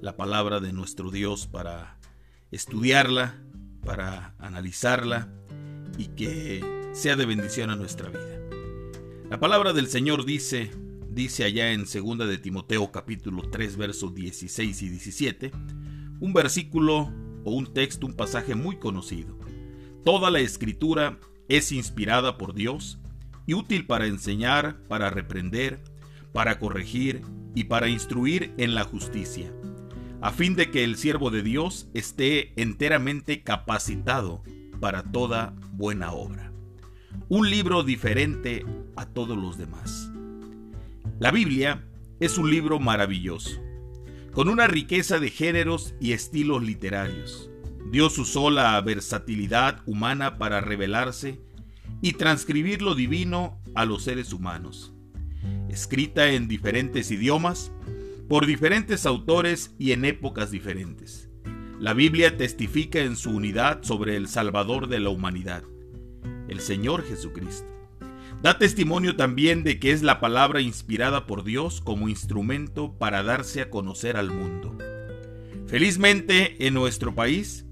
la palabra de nuestro Dios para estudiarla, para analizarla y que sea de bendición a nuestra vida. La palabra del Señor dice dice allá en 2 de Timoteo capítulo 3 versos 16 y 17, un versículo o un texto, un pasaje muy conocido. Toda la escritura es inspirada por Dios y útil para enseñar, para reprender, para corregir y para instruir en la justicia, a fin de que el siervo de Dios esté enteramente capacitado para toda buena obra. Un libro diferente a todos los demás. La Biblia es un libro maravilloso, con una riqueza de géneros y estilos literarios. Dios usó la versatilidad humana para revelarse y transcribir lo divino a los seres humanos. Escrita en diferentes idiomas, por diferentes autores y en épocas diferentes. La Biblia testifica en su unidad sobre el Salvador de la humanidad, el Señor Jesucristo. Da testimonio también de que es la palabra inspirada por Dios como instrumento para darse a conocer al mundo. Felizmente, en nuestro país,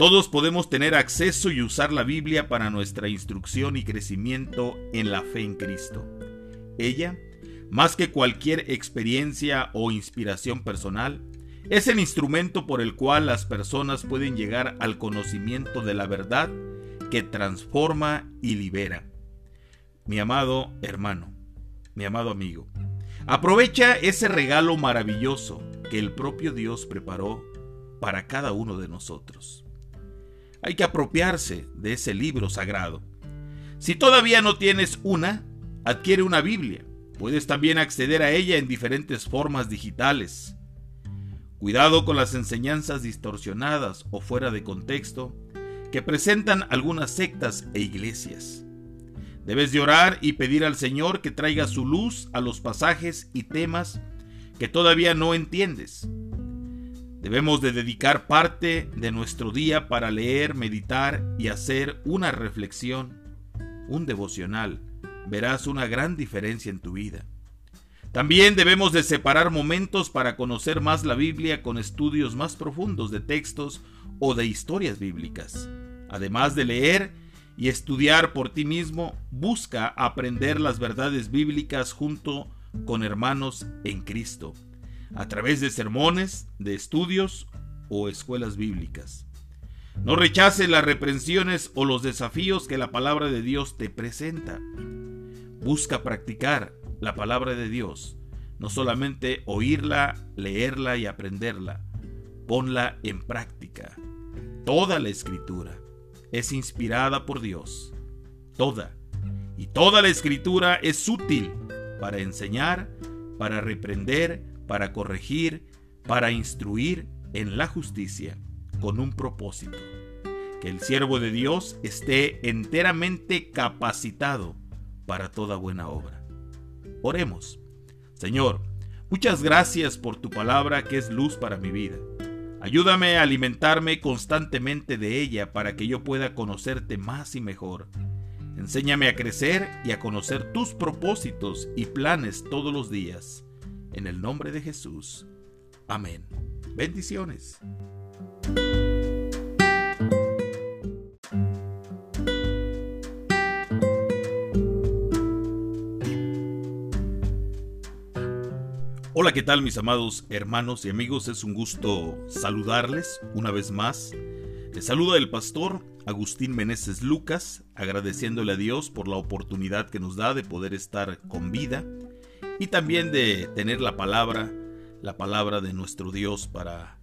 todos podemos tener acceso y usar la Biblia para nuestra instrucción y crecimiento en la fe en Cristo. Ella, más que cualquier experiencia o inspiración personal, es el instrumento por el cual las personas pueden llegar al conocimiento de la verdad que transforma y libera mi amado hermano, mi amado amigo. Aprovecha ese regalo maravilloso que el propio Dios preparó para cada uno de nosotros. Hay que apropiarse de ese libro sagrado. Si todavía no tienes una, adquiere una Biblia. Puedes también acceder a ella en diferentes formas digitales. Cuidado con las enseñanzas distorsionadas o fuera de contexto que presentan algunas sectas e iglesias. Debes de orar y pedir al Señor que traiga su luz a los pasajes y temas que todavía no entiendes. Debemos de dedicar parte de nuestro día para leer, meditar y hacer una reflexión, un devocional. Verás una gran diferencia en tu vida. También debemos de separar momentos para conocer más la Biblia con estudios más profundos de textos o de historias bíblicas. Además de leer y estudiar por ti mismo, busca aprender las verdades bíblicas junto con hermanos en Cristo, a través de sermones, de estudios o escuelas bíblicas. No rechaces las reprensiones o los desafíos que la palabra de Dios te presenta. Busca practicar la palabra de Dios, no solamente oírla, leerla y aprenderla, ponla en práctica. Toda la escritura es inspirada por Dios. Toda. Y toda la escritura es útil para enseñar, para reprender, para corregir, para instruir en la justicia, con un propósito. Que el siervo de Dios esté enteramente capacitado para toda buena obra. Oremos. Señor, muchas gracias por tu palabra que es luz para mi vida. Ayúdame a alimentarme constantemente de ella para que yo pueda conocerte más y mejor. Enséñame a crecer y a conocer tus propósitos y planes todos los días. En el nombre de Jesús. Amén. Bendiciones. Hola, ¿qué tal mis amados hermanos y amigos? Es un gusto saludarles una vez más. Les saluda el pastor Agustín Meneses Lucas, agradeciéndole a Dios por la oportunidad que nos da de poder estar con vida y también de tener la palabra, la palabra de nuestro Dios para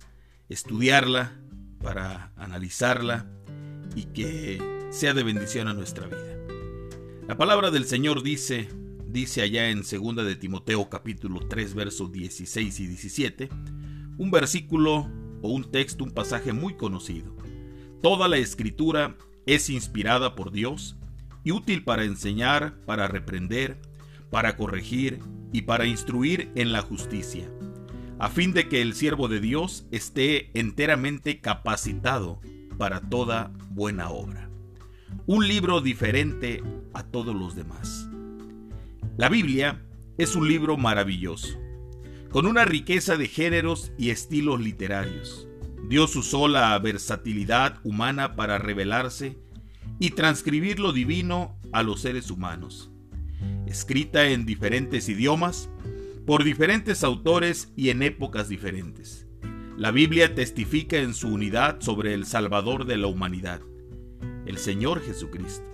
estudiarla, para analizarla y que sea de bendición a nuestra vida. La palabra del Señor dice, dice allá en 2 de Timoteo capítulo 3 versos 16 y 17, un versículo o un texto, un pasaje muy conocido. Toda la escritura es inspirada por Dios y útil para enseñar, para reprender, para corregir y para instruir en la justicia, a fin de que el siervo de Dios esté enteramente capacitado para toda buena obra. Un libro diferente a todos los demás. La Biblia es un libro maravilloso, con una riqueza de géneros y estilos literarios. Dios usó la versatilidad humana para revelarse y transcribir lo divino a los seres humanos. Escrita en diferentes idiomas, por diferentes autores y en épocas diferentes. La Biblia testifica en su unidad sobre el Salvador de la humanidad, el Señor Jesucristo.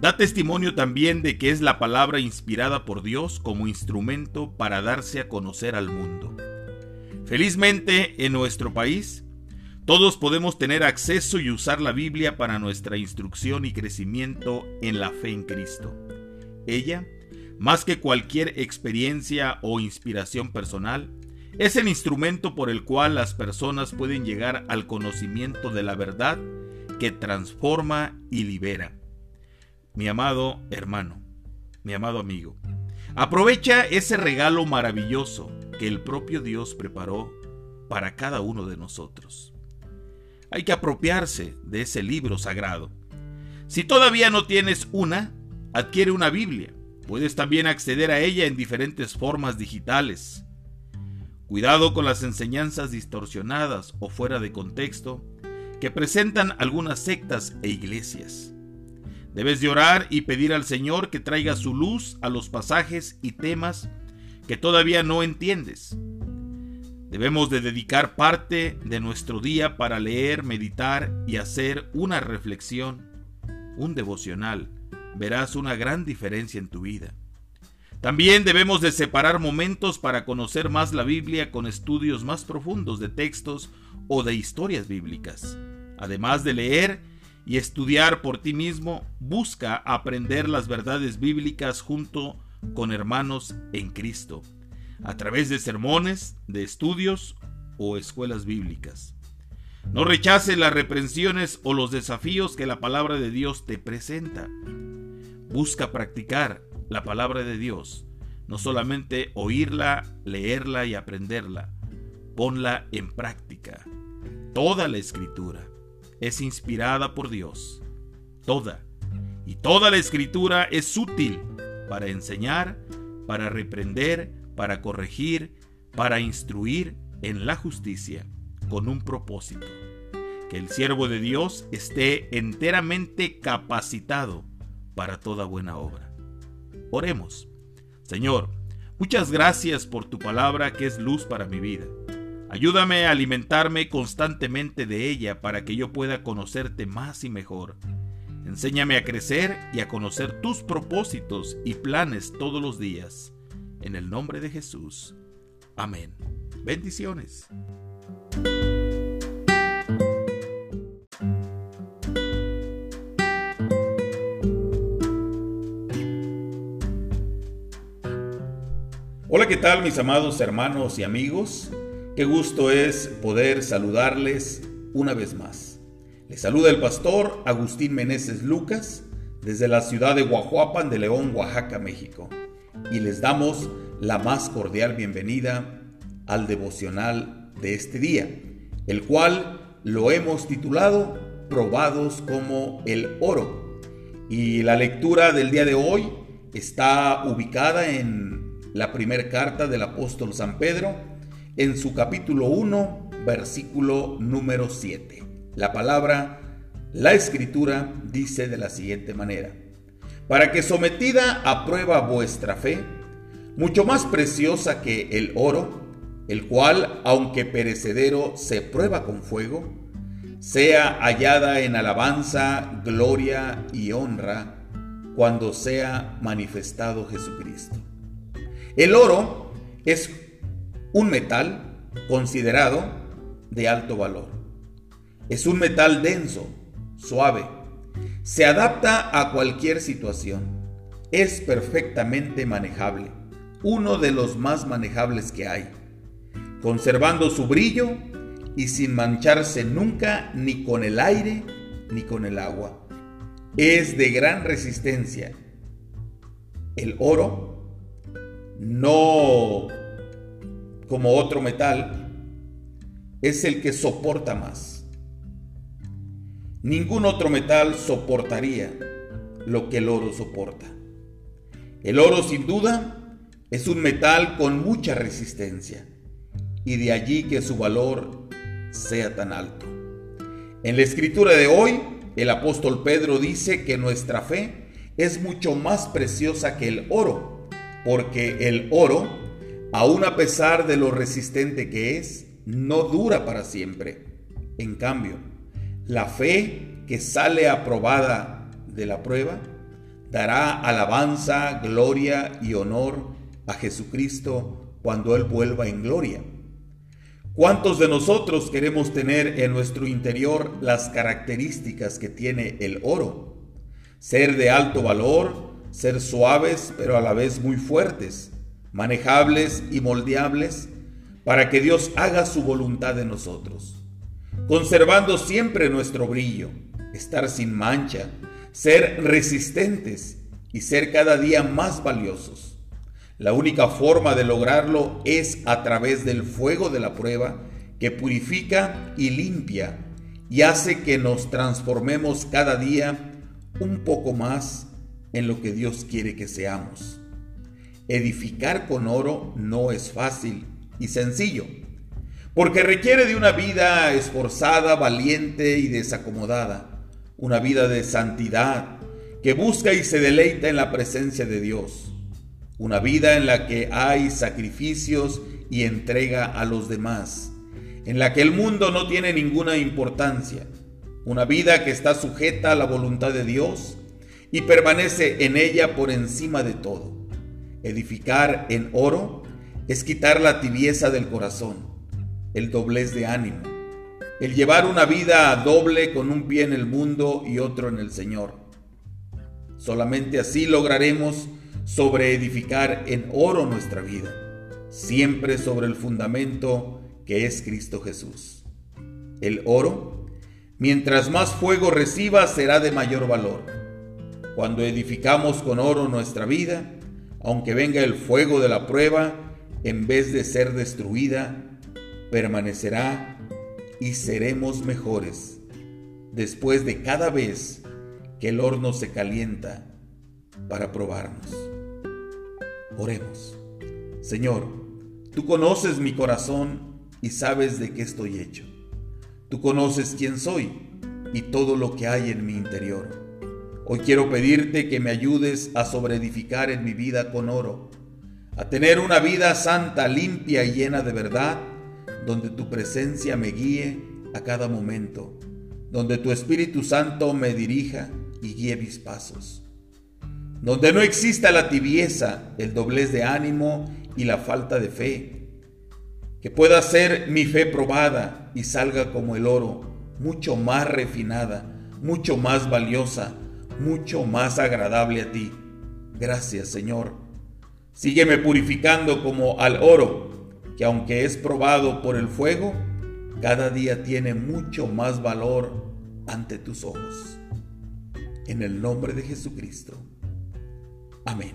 Da testimonio también de que es la palabra inspirada por Dios como instrumento para darse a conocer al mundo. Felizmente, en nuestro país, todos podemos tener acceso y usar la Biblia para nuestra instrucción y crecimiento en la fe en Cristo. Ella más que cualquier experiencia o inspiración personal, es el instrumento por el cual las personas pueden llegar al conocimiento de la verdad que transforma y libera. Mi amado hermano, mi amado amigo, aprovecha ese regalo maravilloso que el propio Dios preparó para cada uno de nosotros. Hay que apropiarse de ese libro sagrado. Si todavía no tienes una, adquiere una Biblia Puedes también acceder a ella en diferentes formas digitales. Cuidado con las enseñanzas distorsionadas o fuera de contexto que presentan algunas sectas e iglesias. Debes de orar y pedir al Señor que traiga su luz a los pasajes y temas que todavía no entiendes. Debemos de dedicar parte de nuestro día para leer, meditar y hacer una reflexión, un devocional verás una gran diferencia en tu vida. También debemos de separar momentos para conocer más la Biblia con estudios más profundos de textos o de historias bíblicas. Además de leer y estudiar por ti mismo, busca aprender las verdades bíblicas junto con hermanos en Cristo, a través de sermones, de estudios o escuelas bíblicas. No rechaces las reprensiones o los desafíos que la palabra de Dios te presenta. Busca practicar la palabra de Dios, no solamente oírla, leerla y aprenderla, ponla en práctica. Toda la escritura es inspirada por Dios, toda. Y toda la escritura es útil para enseñar, para reprender, para corregir, para instruir en la justicia, con un propósito, que el siervo de Dios esté enteramente capacitado para toda buena obra. Oremos. Señor, muchas gracias por tu palabra que es luz para mi vida. Ayúdame a alimentarme constantemente de ella para que yo pueda conocerte más y mejor. Enséñame a crecer y a conocer tus propósitos y planes todos los días. En el nombre de Jesús. Amén. Bendiciones. Hola, ¿qué tal mis amados hermanos y amigos? Qué gusto es poder saludarles una vez más. Les saluda el pastor Agustín Meneses Lucas desde la ciudad de Guajuapan de León, Oaxaca, México. Y les damos la más cordial bienvenida al devocional de este día, el cual lo hemos titulado Probados como el oro. Y la lectura del día de hoy está ubicada en la primera carta del apóstol San Pedro, en su capítulo 1, versículo número 7. La palabra, la escritura, dice de la siguiente manera, para que sometida a prueba vuestra fe, mucho más preciosa que el oro, el cual, aunque perecedero, se prueba con fuego, sea hallada en alabanza, gloria y honra cuando sea manifestado Jesucristo. El oro es un metal considerado de alto valor. Es un metal denso, suave. Se adapta a cualquier situación. Es perfectamente manejable. Uno de los más manejables que hay. Conservando su brillo y sin mancharse nunca ni con el aire ni con el agua. Es de gran resistencia. El oro no como otro metal, es el que soporta más. Ningún otro metal soportaría lo que el oro soporta. El oro sin duda es un metal con mucha resistencia y de allí que su valor sea tan alto. En la escritura de hoy, el apóstol Pedro dice que nuestra fe es mucho más preciosa que el oro, porque el oro, aun a pesar de lo resistente que es, no dura para siempre. En cambio, la fe que sale aprobada de la prueba dará alabanza, gloria y honor a Jesucristo cuando Él vuelva en gloria. ¿Cuántos de nosotros queremos tener en nuestro interior las características que tiene el oro? Ser de alto valor, ser suaves pero a la vez muy fuertes, manejables y moldeables, para que Dios haga su voluntad en nosotros, conservando siempre nuestro brillo, estar sin mancha, ser resistentes y ser cada día más valiosos. La única forma de lograrlo es a través del fuego de la prueba que purifica y limpia y hace que nos transformemos cada día un poco más en lo que Dios quiere que seamos. Edificar con oro no es fácil y sencillo, porque requiere de una vida esforzada, valiente y desacomodada, una vida de santidad que busca y se deleita en la presencia de Dios una vida en la que hay sacrificios y entrega a los demás, en la que el mundo no tiene ninguna importancia, una vida que está sujeta a la voluntad de Dios y permanece en ella por encima de todo. Edificar en oro es quitar la tibieza del corazón, el doblez de ánimo, el llevar una vida doble con un pie en el mundo y otro en el Señor. Solamente así lograremos sobre edificar en oro nuestra vida, siempre sobre el fundamento que es Cristo Jesús. El oro, mientras más fuego reciba, será de mayor valor. Cuando edificamos con oro nuestra vida, aunque venga el fuego de la prueba, en vez de ser destruida, permanecerá y seremos mejores después de cada vez que el horno se calienta para probarnos. Oremos. Señor, tú conoces mi corazón y sabes de qué estoy hecho. Tú conoces quién soy y todo lo que hay en mi interior. Hoy quiero pedirte que me ayudes a sobreedificar en mi vida con oro, a tener una vida santa, limpia y llena de verdad, donde tu presencia me guíe a cada momento, donde tu Espíritu Santo me dirija y guíe mis pasos donde no exista la tibieza, el doblez de ánimo y la falta de fe, que pueda ser mi fe probada y salga como el oro, mucho más refinada, mucho más valiosa, mucho más agradable a ti. Gracias, Señor. Sígueme purificando como al oro, que aunque es probado por el fuego, cada día tiene mucho más valor ante tus ojos. En el nombre de Jesucristo. Amén.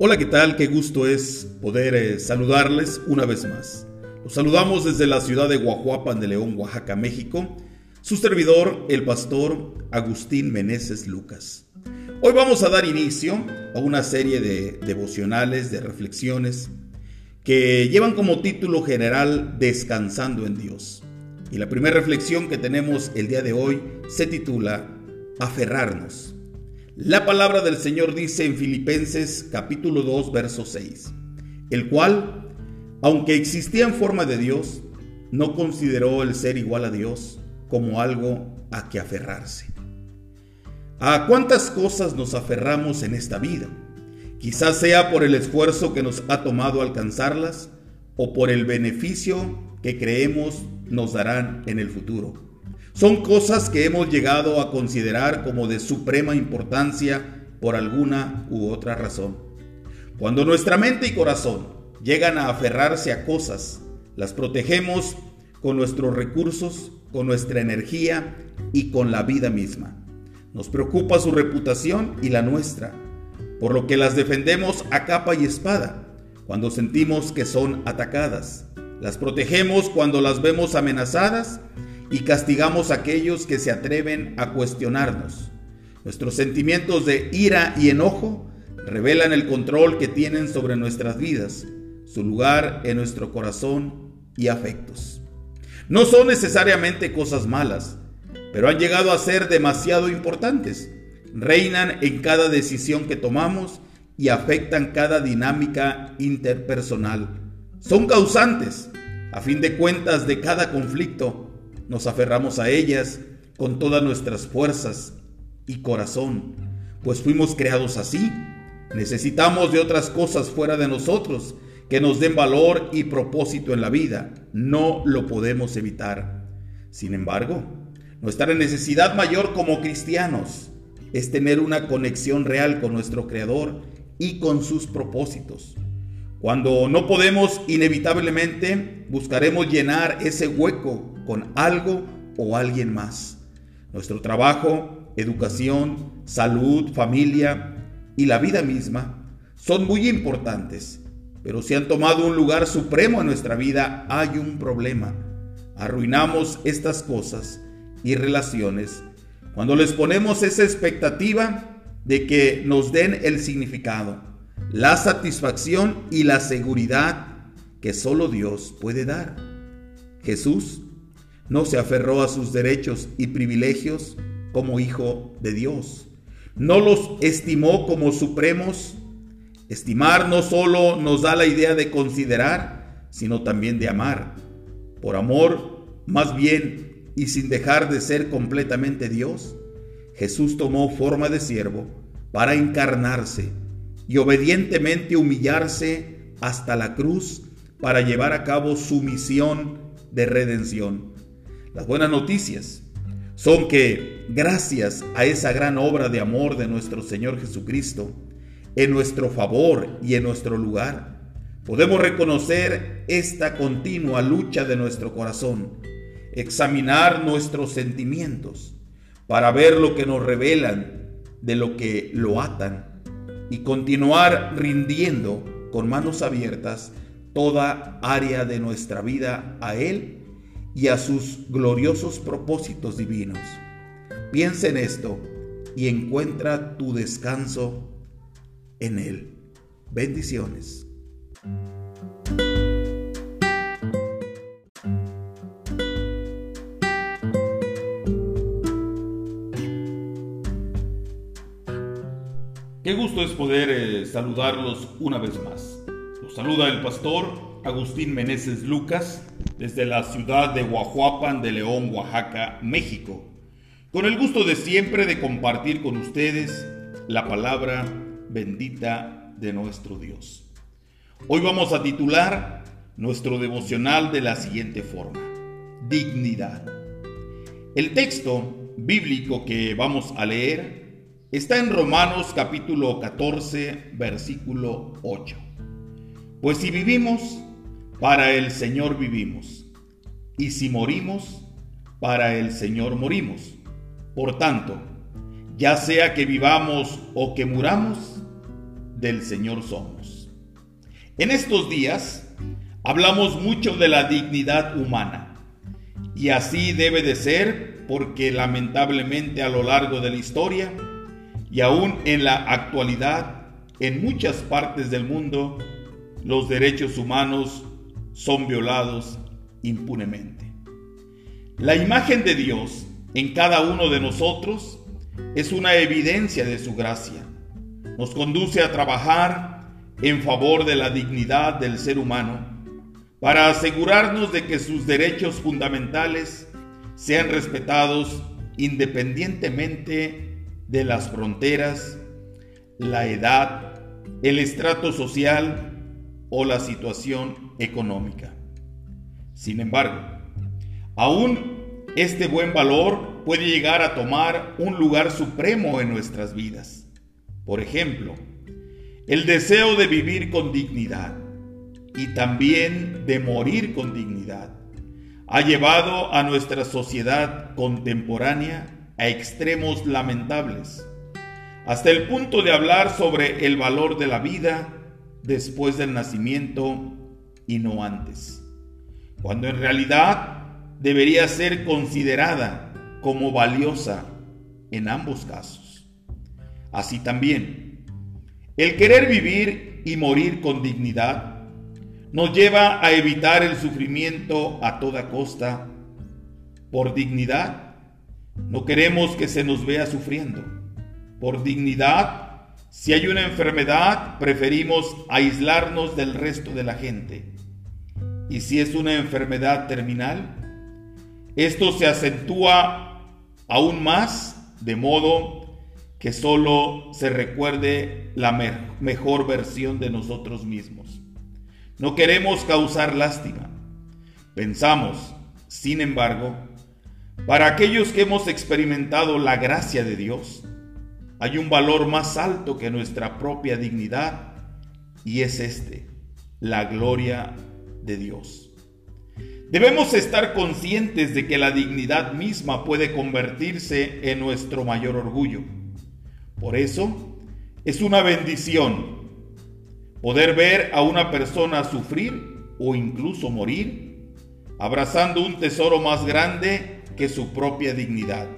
Hola, ¿qué tal? Qué gusto es poder eh, saludarles una vez más. Los saludamos desde la ciudad de Guajuapan de León, Oaxaca, México. Su servidor, el pastor Agustín Meneses Lucas. Hoy vamos a dar inicio a una serie de devocionales, de reflexiones, que llevan como título general Descansando en Dios. Y la primera reflexión que tenemos el día de hoy se titula Aferrarnos. La palabra del Señor dice en Filipenses capítulo 2, verso 6, el cual, aunque existía en forma de Dios, no consideró el ser igual a Dios como algo a que aferrarse ¿A cuántas cosas nos aferramos en esta vida? Quizás sea por el esfuerzo que nos ha tomado alcanzarlas o por el beneficio que creemos nos darán en el futuro. Son cosas que hemos llegado a considerar como de suprema importancia por alguna u otra razón. Cuando nuestra mente y corazón llegan a aferrarse a cosas, las protegemos con nuestros recursos, con nuestra energía y con la vida misma. Nos preocupa su reputación y la nuestra, por lo que las defendemos a capa y espada cuando sentimos que son atacadas. Las protegemos cuando las vemos amenazadas y castigamos a aquellos que se atreven a cuestionarnos. Nuestros sentimientos de ira y enojo revelan el control que tienen sobre nuestras vidas, su lugar en nuestro corazón y afectos. No son necesariamente cosas malas, pero han llegado a ser demasiado importantes. Reinan en cada decisión que tomamos y afectan cada dinámica interpersonal. Son causantes. A fin de cuentas de cada conflicto, nos aferramos a ellas con todas nuestras fuerzas y corazón, pues fuimos creados así. Necesitamos de otras cosas fuera de nosotros que nos den valor y propósito en la vida. No lo podemos evitar. Sin embargo, nuestra necesidad mayor como cristianos es tener una conexión real con nuestro Creador y con sus propósitos. Cuando no podemos, inevitablemente buscaremos llenar ese hueco con algo o alguien más. Nuestro trabajo, educación, salud, familia y la vida misma son muy importantes, pero si han tomado un lugar supremo en nuestra vida, hay un problema. Arruinamos estas cosas y relaciones cuando les ponemos esa expectativa de que nos den el significado, la satisfacción y la seguridad que solo Dios puede dar. Jesús no se aferró a sus derechos y privilegios como hijo de Dios. No los estimó como supremos. Estimar no solo nos da la idea de considerar, sino también de amar. Por amor, más bien, y sin dejar de ser completamente Dios, Jesús tomó forma de siervo para encarnarse y obedientemente humillarse hasta la cruz para llevar a cabo su misión de redención. Las buenas noticias son que gracias a esa gran obra de amor de nuestro Señor Jesucristo, en nuestro favor y en nuestro lugar, podemos reconocer esta continua lucha de nuestro corazón, examinar nuestros sentimientos, para ver lo que nos revelan de lo que lo atan y continuar rindiendo con manos abiertas toda área de nuestra vida a Él y a sus gloriosos propósitos divinos. Piensa en esto y encuentra tu descanso en Él. Bendiciones. Es poder eh, saludarlos una vez más. Los saluda el pastor Agustín Meneses Lucas desde la ciudad de Guajuapan de León, Oaxaca, México, con el gusto de siempre de compartir con ustedes la palabra bendita de nuestro Dios. Hoy vamos a titular nuestro devocional de la siguiente forma, dignidad. El texto bíblico que vamos a leer Está en Romanos capítulo 14, versículo 8. Pues si vivimos, para el Señor vivimos, y si morimos, para el Señor morimos. Por tanto, ya sea que vivamos o que muramos, del Señor somos. En estos días hablamos mucho de la dignidad humana, y así debe de ser porque lamentablemente a lo largo de la historia, y aún en la actualidad, en muchas partes del mundo, los derechos humanos son violados impunemente. La imagen de Dios en cada uno de nosotros es una evidencia de su gracia. Nos conduce a trabajar en favor de la dignidad del ser humano para asegurarnos de que sus derechos fundamentales sean respetados independientemente de las fronteras, la edad, el estrato social o la situación económica. Sin embargo, aún este buen valor puede llegar a tomar un lugar supremo en nuestras vidas. Por ejemplo, el deseo de vivir con dignidad y también de morir con dignidad. ha llevado a nuestra sociedad contemporánea a extremos lamentables, hasta el punto de hablar sobre el valor de la vida después del nacimiento y no antes, cuando en realidad debería ser considerada como valiosa en ambos casos. Así también, el querer vivir y morir con dignidad nos lleva a evitar el sufrimiento a toda costa. Por dignidad, no queremos que se nos vea sufriendo. Por dignidad, si hay una enfermedad, preferimos aislarnos del resto de la gente. Y si es una enfermedad terminal, esto se acentúa aún más de modo que solo se recuerde la mejor versión de nosotros mismos. No queremos causar lástima. Pensamos, sin embargo, para aquellos que hemos experimentado la gracia de Dios, hay un valor más alto que nuestra propia dignidad y es este, la gloria de Dios. Debemos estar conscientes de que la dignidad misma puede convertirse en nuestro mayor orgullo. Por eso, es una bendición Poder ver a una persona sufrir o incluso morir, abrazando un tesoro más grande que su propia dignidad.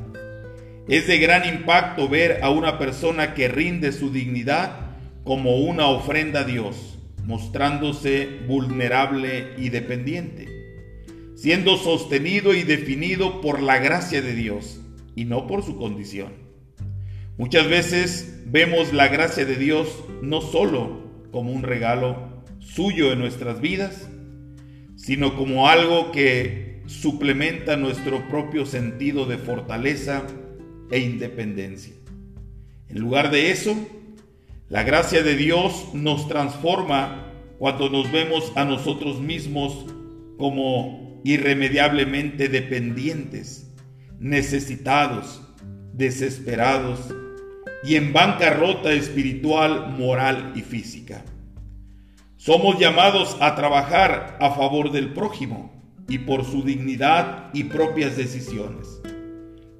Es de gran impacto ver a una persona que rinde su dignidad como una ofrenda a Dios, mostrándose vulnerable y dependiente, siendo sostenido y definido por la gracia de Dios y no por su condición. Muchas veces vemos la gracia de Dios no solo como un regalo suyo en nuestras vidas, sino como algo que suplementa nuestro propio sentido de fortaleza e independencia. En lugar de eso, la gracia de Dios nos transforma cuando nos vemos a nosotros mismos como irremediablemente dependientes, necesitados, desesperados y en bancarrota espiritual, moral y física. Somos llamados a trabajar a favor del prójimo y por su dignidad y propias decisiones.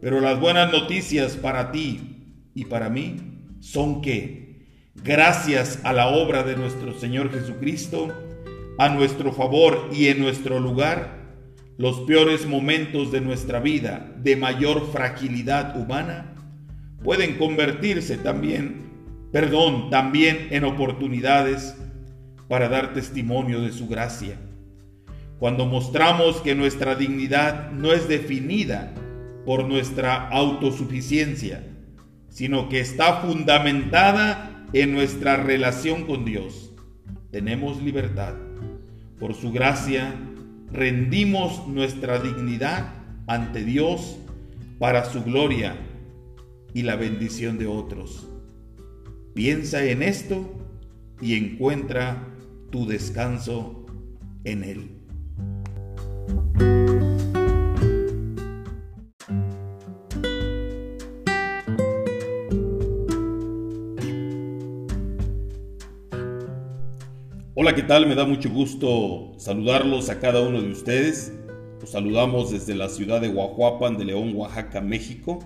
Pero las buenas noticias para ti y para mí son que, gracias a la obra de nuestro Señor Jesucristo, a nuestro favor y en nuestro lugar, los peores momentos de nuestra vida de mayor fragilidad humana pueden convertirse también, perdón, también en oportunidades para dar testimonio de su gracia. Cuando mostramos que nuestra dignidad no es definida por nuestra autosuficiencia, sino que está fundamentada en nuestra relación con Dios. Tenemos libertad. Por su gracia, rendimos nuestra dignidad ante Dios para su gloria y la bendición de otros. Piensa en esto y encuentra tu descanso en Él. ¿Qué tal? Me da mucho gusto saludarlos a cada uno de ustedes. Los saludamos desde la ciudad de Huajuapan de León, Oaxaca, México.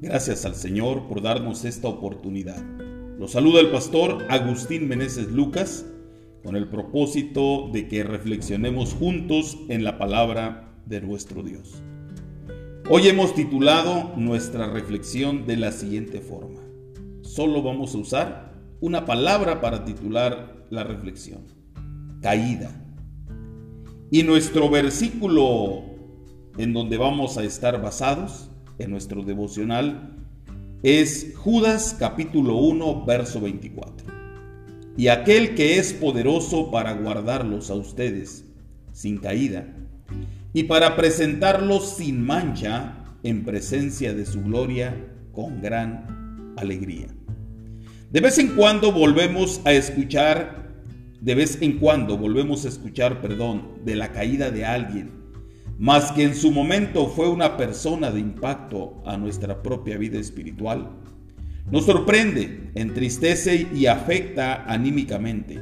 Gracias al Señor por darnos esta oportunidad. Los saluda el pastor Agustín Meneses Lucas con el propósito de que reflexionemos juntos en la palabra de nuestro Dios. Hoy hemos titulado nuestra reflexión de la siguiente forma. Solo vamos a usar una palabra para titular la reflexión. Caída. Y nuestro versículo en donde vamos a estar basados en nuestro devocional es Judas capítulo 1 verso 24. Y aquel que es poderoso para guardarlos a ustedes sin caída y para presentarlos sin mancha en presencia de su gloria con gran alegría. De vez en cuando volvemos a escuchar, de vez en cuando volvemos a escuchar, perdón, de la caída de alguien más que en su momento fue una persona de impacto a nuestra propia vida espiritual, nos sorprende, entristece y afecta anímicamente.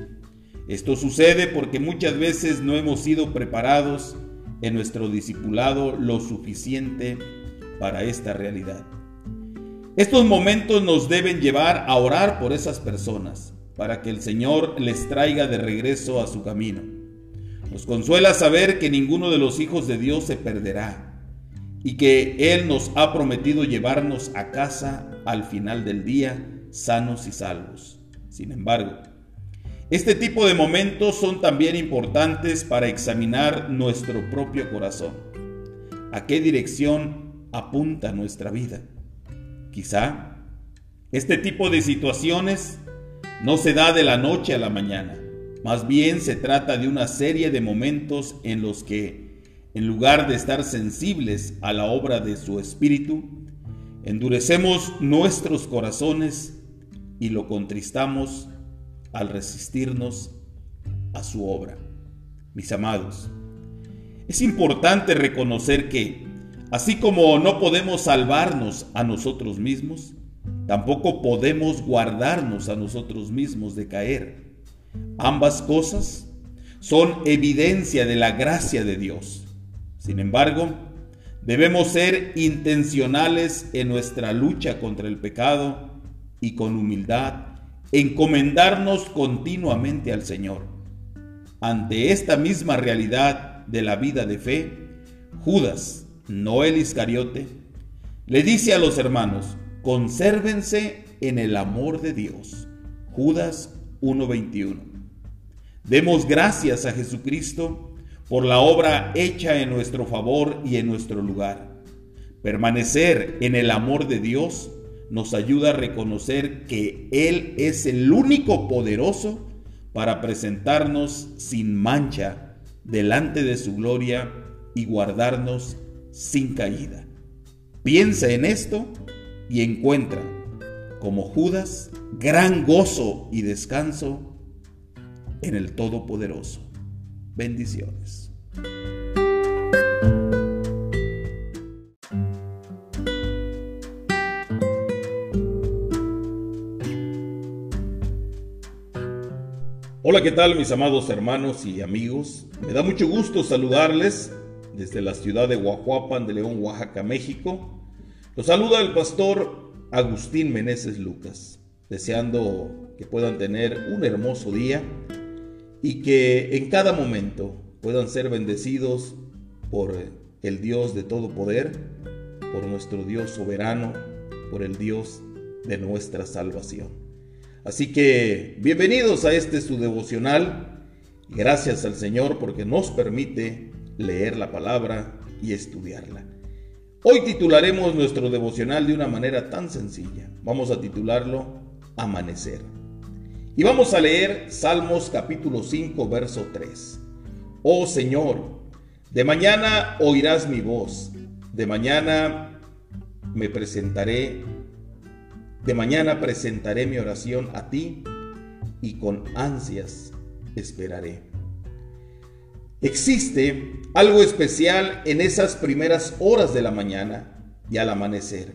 Esto sucede porque muchas veces no hemos sido preparados en nuestro discipulado lo suficiente para esta realidad. Estos momentos nos deben llevar a orar por esas personas, para que el Señor les traiga de regreso a su camino. Nos consuela saber que ninguno de los hijos de Dios se perderá y que Él nos ha prometido llevarnos a casa al final del día sanos y salvos. Sin embargo, este tipo de momentos son también importantes para examinar nuestro propio corazón. ¿A qué dirección apunta nuestra vida? Quizá este tipo de situaciones no se da de la noche a la mañana, más bien se trata de una serie de momentos en los que, en lugar de estar sensibles a la obra de su espíritu, endurecemos nuestros corazones y lo contristamos al resistirnos a su obra. Mis amados, es importante reconocer que Así como no podemos salvarnos a nosotros mismos, tampoco podemos guardarnos a nosotros mismos de caer. Ambas cosas son evidencia de la gracia de Dios. Sin embargo, debemos ser intencionales en nuestra lucha contra el pecado y con humildad encomendarnos continuamente al Señor. Ante esta misma realidad de la vida de fe, Judas no el Iscariote, le dice a los hermanos, consérvense en el amor de Dios. Judas 1.21. Demos gracias a Jesucristo por la obra hecha en nuestro favor y en nuestro lugar. Permanecer en el amor de Dios nos ayuda a reconocer que Él es el único poderoso para presentarnos sin mancha delante de su gloria y guardarnos sin caída. Piensa en esto y encuentra, como Judas, gran gozo y descanso en el Todopoderoso. Bendiciones. Hola, ¿qué tal mis amados hermanos y amigos? Me da mucho gusto saludarles desde la ciudad de Guajuapan de León, Oaxaca, México. Los saluda el pastor Agustín Meneses Lucas, deseando que puedan tener un hermoso día y que en cada momento puedan ser bendecidos por el Dios de todo poder, por nuestro Dios soberano, por el Dios de nuestra salvación. Así que bienvenidos a este su devocional. Gracias al Señor porque nos permite leer la palabra y estudiarla. Hoy titularemos nuestro devocional de una manera tan sencilla. Vamos a titularlo Amanecer. Y vamos a leer Salmos capítulo 5, verso 3. Oh Señor, de mañana oirás mi voz, de mañana me presentaré, de mañana presentaré mi oración a ti y con ansias esperaré. Existe algo especial en esas primeras horas de la mañana y al amanecer.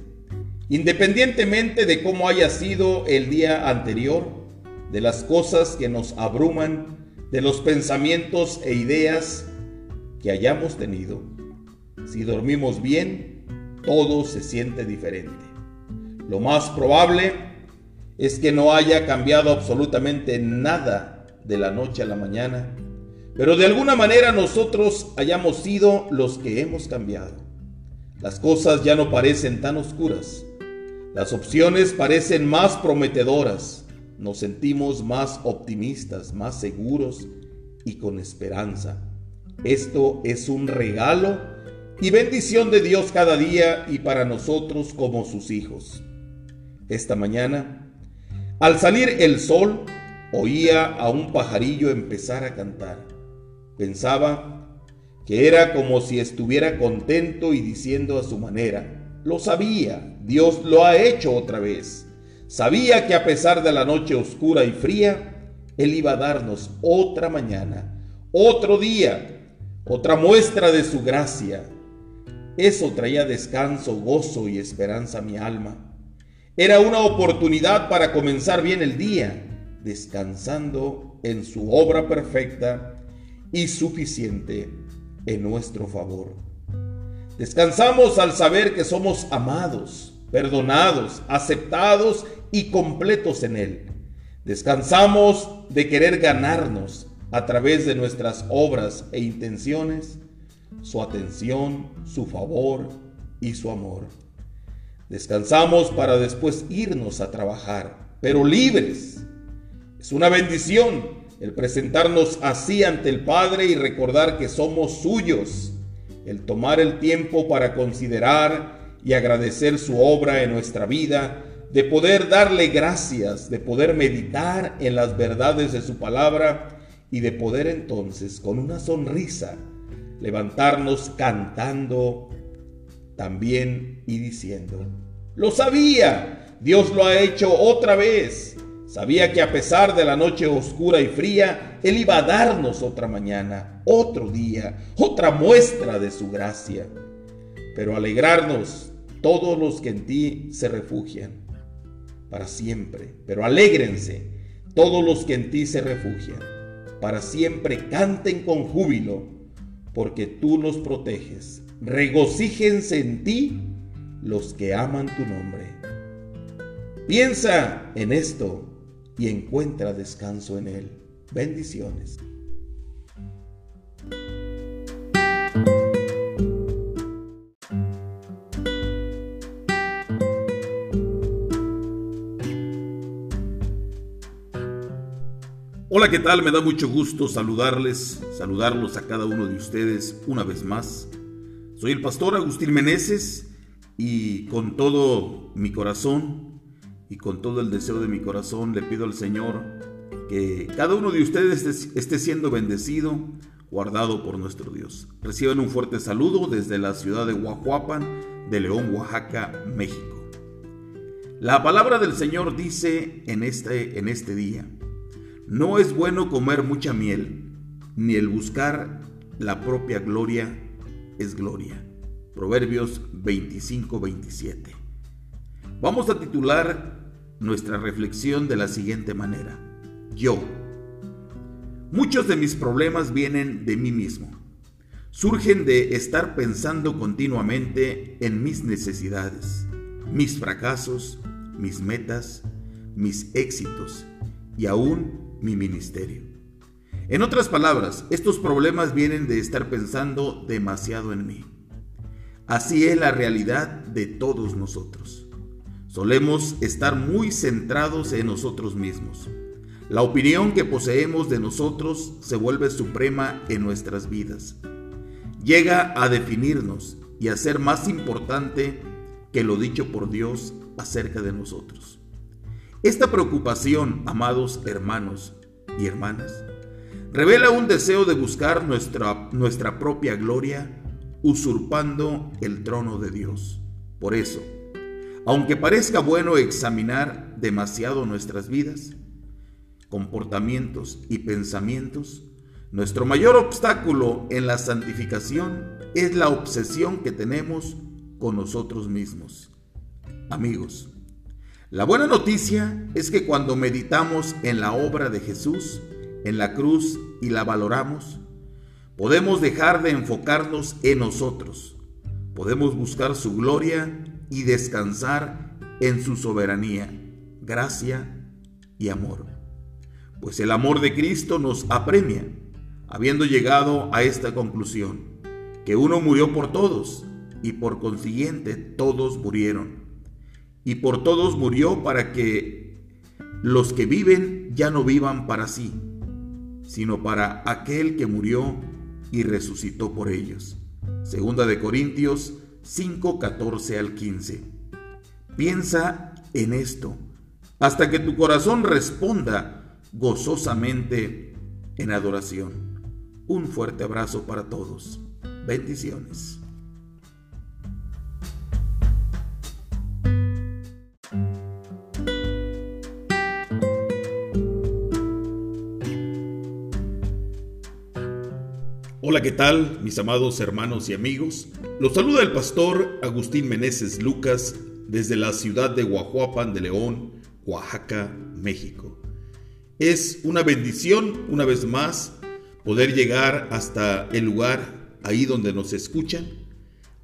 Independientemente de cómo haya sido el día anterior, de las cosas que nos abruman, de los pensamientos e ideas que hayamos tenido, si dormimos bien, todo se siente diferente. Lo más probable es que no haya cambiado absolutamente nada de la noche a la mañana pero de alguna manera nosotros hayamos sido los que hemos cambiado. Las cosas ya no parecen tan oscuras. Las opciones parecen más prometedoras. Nos sentimos más optimistas, más seguros y con esperanza. Esto es un regalo y bendición de Dios cada día y para nosotros como sus hijos. Esta mañana, al salir el sol, oía a un pajarillo empezar a cantar. Pensaba que era como si estuviera contento y diciendo a su manera, lo sabía, Dios lo ha hecho otra vez. Sabía que a pesar de la noche oscura y fría, Él iba a darnos otra mañana, otro día, otra muestra de su gracia. Eso traía descanso, gozo y esperanza a mi alma. Era una oportunidad para comenzar bien el día, descansando en su obra perfecta y suficiente en nuestro favor. Descansamos al saber que somos amados, perdonados, aceptados y completos en Él. Descansamos de querer ganarnos a través de nuestras obras e intenciones su atención, su favor y su amor. Descansamos para después irnos a trabajar, pero libres. Es una bendición el presentarnos así ante el Padre y recordar que somos suyos el tomar el tiempo para considerar y agradecer su obra en nuestra vida, de poder darle gracias, de poder meditar en las verdades de su palabra y de poder entonces con una sonrisa levantarnos cantando también y diciendo, lo sabía, Dios lo ha hecho otra vez. Sabía que a pesar de la noche oscura y fría, Él iba a darnos otra mañana, otro día, otra muestra de su gracia. Pero alegrarnos todos los que en ti se refugian, para siempre. Pero alégrense todos los que en ti se refugian, para siempre canten con júbilo, porque tú nos proteges. Regocíjense en ti los que aman tu nombre. Piensa en esto y encuentra descanso en Él. Bendiciones. Hola, ¿qué tal? Me da mucho gusto saludarles, saludarlos a cada uno de ustedes una vez más. Soy el pastor Agustín Meneses y con todo mi corazón y con todo el deseo de mi corazón le pido al Señor que cada uno de ustedes esté siendo bendecido, guardado por nuestro Dios. Reciban un fuerte saludo desde la ciudad de Huajuapan, de León, Oaxaca, México. La palabra del Señor dice en este, en este día, no es bueno comer mucha miel, ni el buscar la propia gloria es gloria. Proverbios 25-27. Vamos a titular nuestra reflexión de la siguiente manera. Yo. Muchos de mis problemas vienen de mí mismo. Surgen de estar pensando continuamente en mis necesidades, mis fracasos, mis metas, mis éxitos y aún mi ministerio. En otras palabras, estos problemas vienen de estar pensando demasiado en mí. Así es la realidad de todos nosotros. Solemos estar muy centrados en nosotros mismos. La opinión que poseemos de nosotros se vuelve suprema en nuestras vidas. Llega a definirnos y a ser más importante que lo dicho por Dios acerca de nosotros. Esta preocupación, amados hermanos y hermanas, revela un deseo de buscar nuestra, nuestra propia gloria, usurpando el trono de Dios. Por eso, aunque parezca bueno examinar demasiado nuestras vidas, comportamientos y pensamientos, nuestro mayor obstáculo en la santificación es la obsesión que tenemos con nosotros mismos. Amigos, la buena noticia es que cuando meditamos en la obra de Jesús, en la cruz y la valoramos, podemos dejar de enfocarnos en nosotros. Podemos buscar su gloria y descansar en su soberanía, gracia y amor. Pues el amor de Cristo nos apremia, habiendo llegado a esta conclusión, que uno murió por todos y por consiguiente todos murieron. Y por todos murió para que los que viven ya no vivan para sí, sino para aquel que murió y resucitó por ellos. Segunda de Corintios 5, 14 al 15. Piensa en esto hasta que tu corazón responda gozosamente en adoración. Un fuerte abrazo para todos. Bendiciones. Hola, ¿qué tal, mis amados hermanos y amigos? Los saluda el pastor Agustín Meneses Lucas desde la ciudad de Guajuapan de León, Oaxaca, México. Es una bendición, una vez más, poder llegar hasta el lugar ahí donde nos escuchan,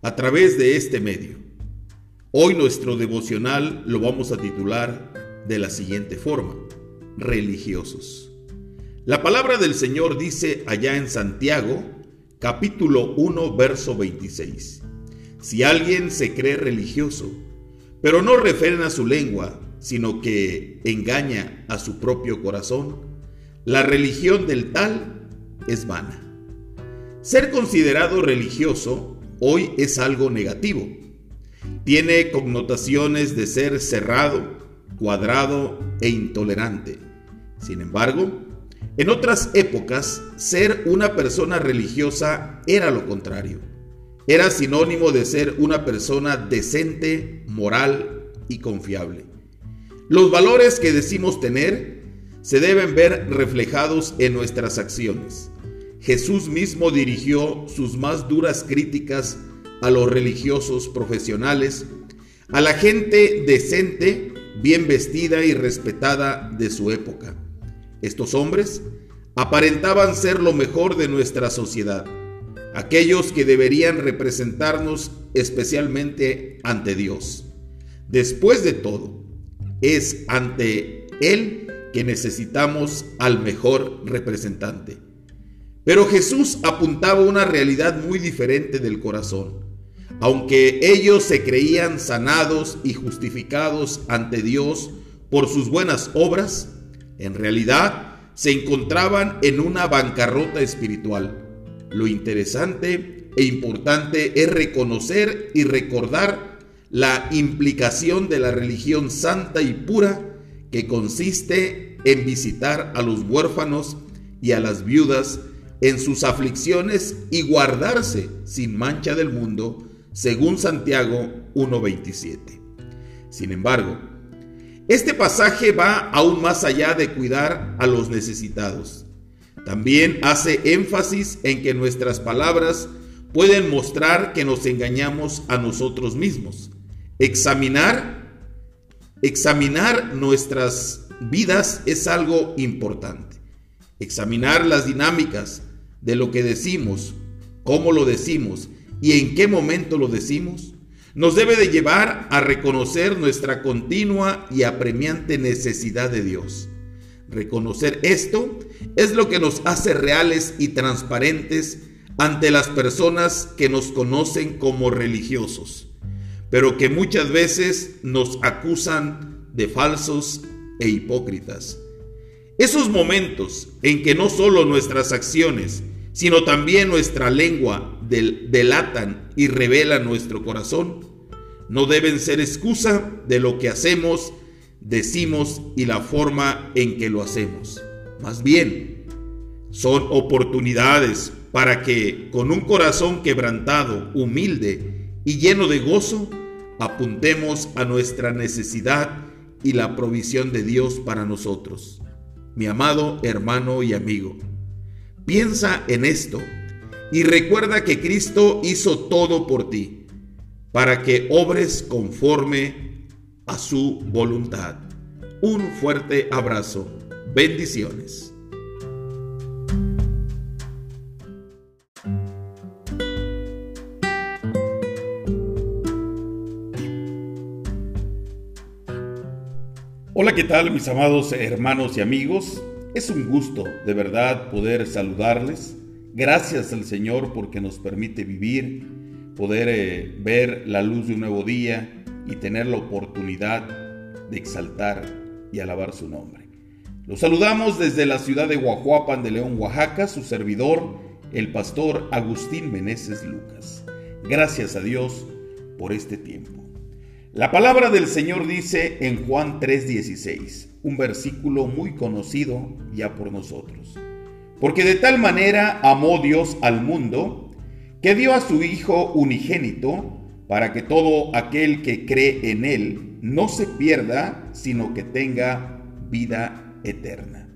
a través de este medio. Hoy nuestro devocional lo vamos a titular de la siguiente forma, religiosos. La palabra del Señor dice allá en Santiago, capítulo 1, verso 26. Si alguien se cree religioso, pero no refrena su lengua, sino que engaña a su propio corazón, la religión del tal es vana. Ser considerado religioso hoy es algo negativo. Tiene connotaciones de ser cerrado, cuadrado e intolerante. Sin embargo, en otras épocas, ser una persona religiosa era lo contrario. Era sinónimo de ser una persona decente, moral y confiable. Los valores que decimos tener se deben ver reflejados en nuestras acciones. Jesús mismo dirigió sus más duras críticas a los religiosos profesionales, a la gente decente, bien vestida y respetada de su época. Estos hombres aparentaban ser lo mejor de nuestra sociedad, aquellos que deberían representarnos especialmente ante Dios. Después de todo, es ante Él que necesitamos al mejor representante. Pero Jesús apuntaba una realidad muy diferente del corazón. Aunque ellos se creían sanados y justificados ante Dios por sus buenas obras, en realidad, se encontraban en una bancarrota espiritual. Lo interesante e importante es reconocer y recordar la implicación de la religión santa y pura que consiste en visitar a los huérfanos y a las viudas en sus aflicciones y guardarse sin mancha del mundo, según Santiago 1.27. Sin embargo, este pasaje va aún más allá de cuidar a los necesitados. También hace énfasis en que nuestras palabras pueden mostrar que nos engañamos a nosotros mismos. Examinar, examinar nuestras vidas es algo importante. Examinar las dinámicas de lo que decimos, cómo lo decimos y en qué momento lo decimos nos debe de llevar a reconocer nuestra continua y apremiante necesidad de Dios. Reconocer esto es lo que nos hace reales y transparentes ante las personas que nos conocen como religiosos, pero que muchas veces nos acusan de falsos e hipócritas. Esos momentos en que no solo nuestras acciones, sino también nuestra lengua delatan y revelan nuestro corazón, no deben ser excusa de lo que hacemos, decimos y la forma en que lo hacemos. Más bien, son oportunidades para que con un corazón quebrantado, humilde y lleno de gozo, apuntemos a nuestra necesidad y la provisión de Dios para nosotros. Mi amado hermano y amigo, Piensa en esto y recuerda que Cristo hizo todo por ti, para que obres conforme a su voluntad. Un fuerte abrazo. Bendiciones. Hola, ¿qué tal mis amados hermanos y amigos? Es un gusto, de verdad, poder saludarles. Gracias al Señor porque nos permite vivir, poder eh, ver la luz de un nuevo día y tener la oportunidad de exaltar y alabar su nombre. Los saludamos desde la ciudad de Guajuapan de León, Oaxaca, su servidor, el pastor Agustín Meneses Lucas. Gracias a Dios por este tiempo. La palabra del Señor dice en Juan 3:16, un versículo muy conocido ya por nosotros. Porque de tal manera amó Dios al mundo, que dio a su Hijo unigénito, para que todo aquel que cree en Él no se pierda, sino que tenga vida eterna.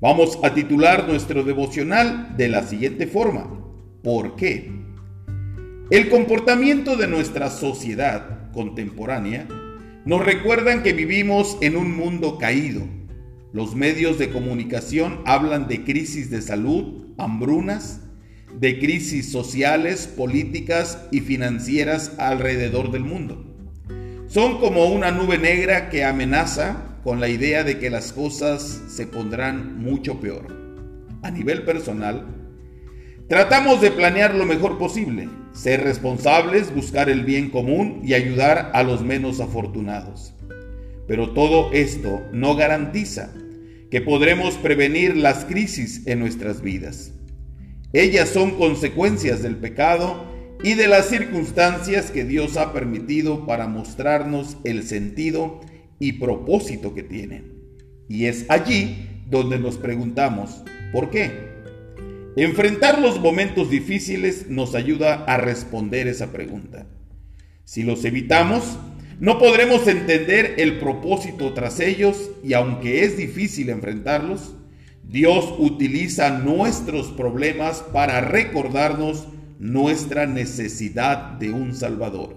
Vamos a titular nuestro devocional de la siguiente forma. ¿Por qué? El comportamiento de nuestra sociedad contemporánea nos recuerdan que vivimos en un mundo caído. Los medios de comunicación hablan de crisis de salud, hambrunas, de crisis sociales, políticas y financieras alrededor del mundo. Son como una nube negra que amenaza con la idea de que las cosas se pondrán mucho peor. A nivel personal, tratamos de planear lo mejor posible, ser responsables, buscar el bien común y ayudar a los menos afortunados. Pero todo esto no garantiza que podremos prevenir las crisis en nuestras vidas. Ellas son consecuencias del pecado y de las circunstancias que Dios ha permitido para mostrarnos el sentido y propósito que tienen. Y es allí donde nos preguntamos, ¿por qué? Enfrentar los momentos difíciles nos ayuda a responder esa pregunta. Si los evitamos, no podremos entender el propósito tras ellos y aunque es difícil enfrentarlos, Dios utiliza nuestros problemas para recordarnos nuestra necesidad de un Salvador.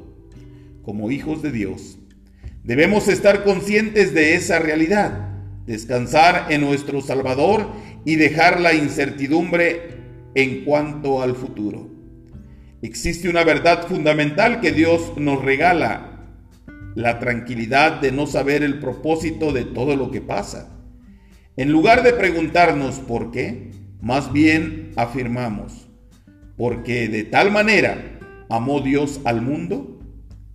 Como hijos de Dios, debemos estar conscientes de esa realidad, descansar en nuestro Salvador y dejar la incertidumbre en cuanto al futuro. Existe una verdad fundamental que Dios nos regala la tranquilidad de no saber el propósito de todo lo que pasa. En lugar de preguntarnos por qué, más bien afirmamos, porque de tal manera amó Dios al mundo,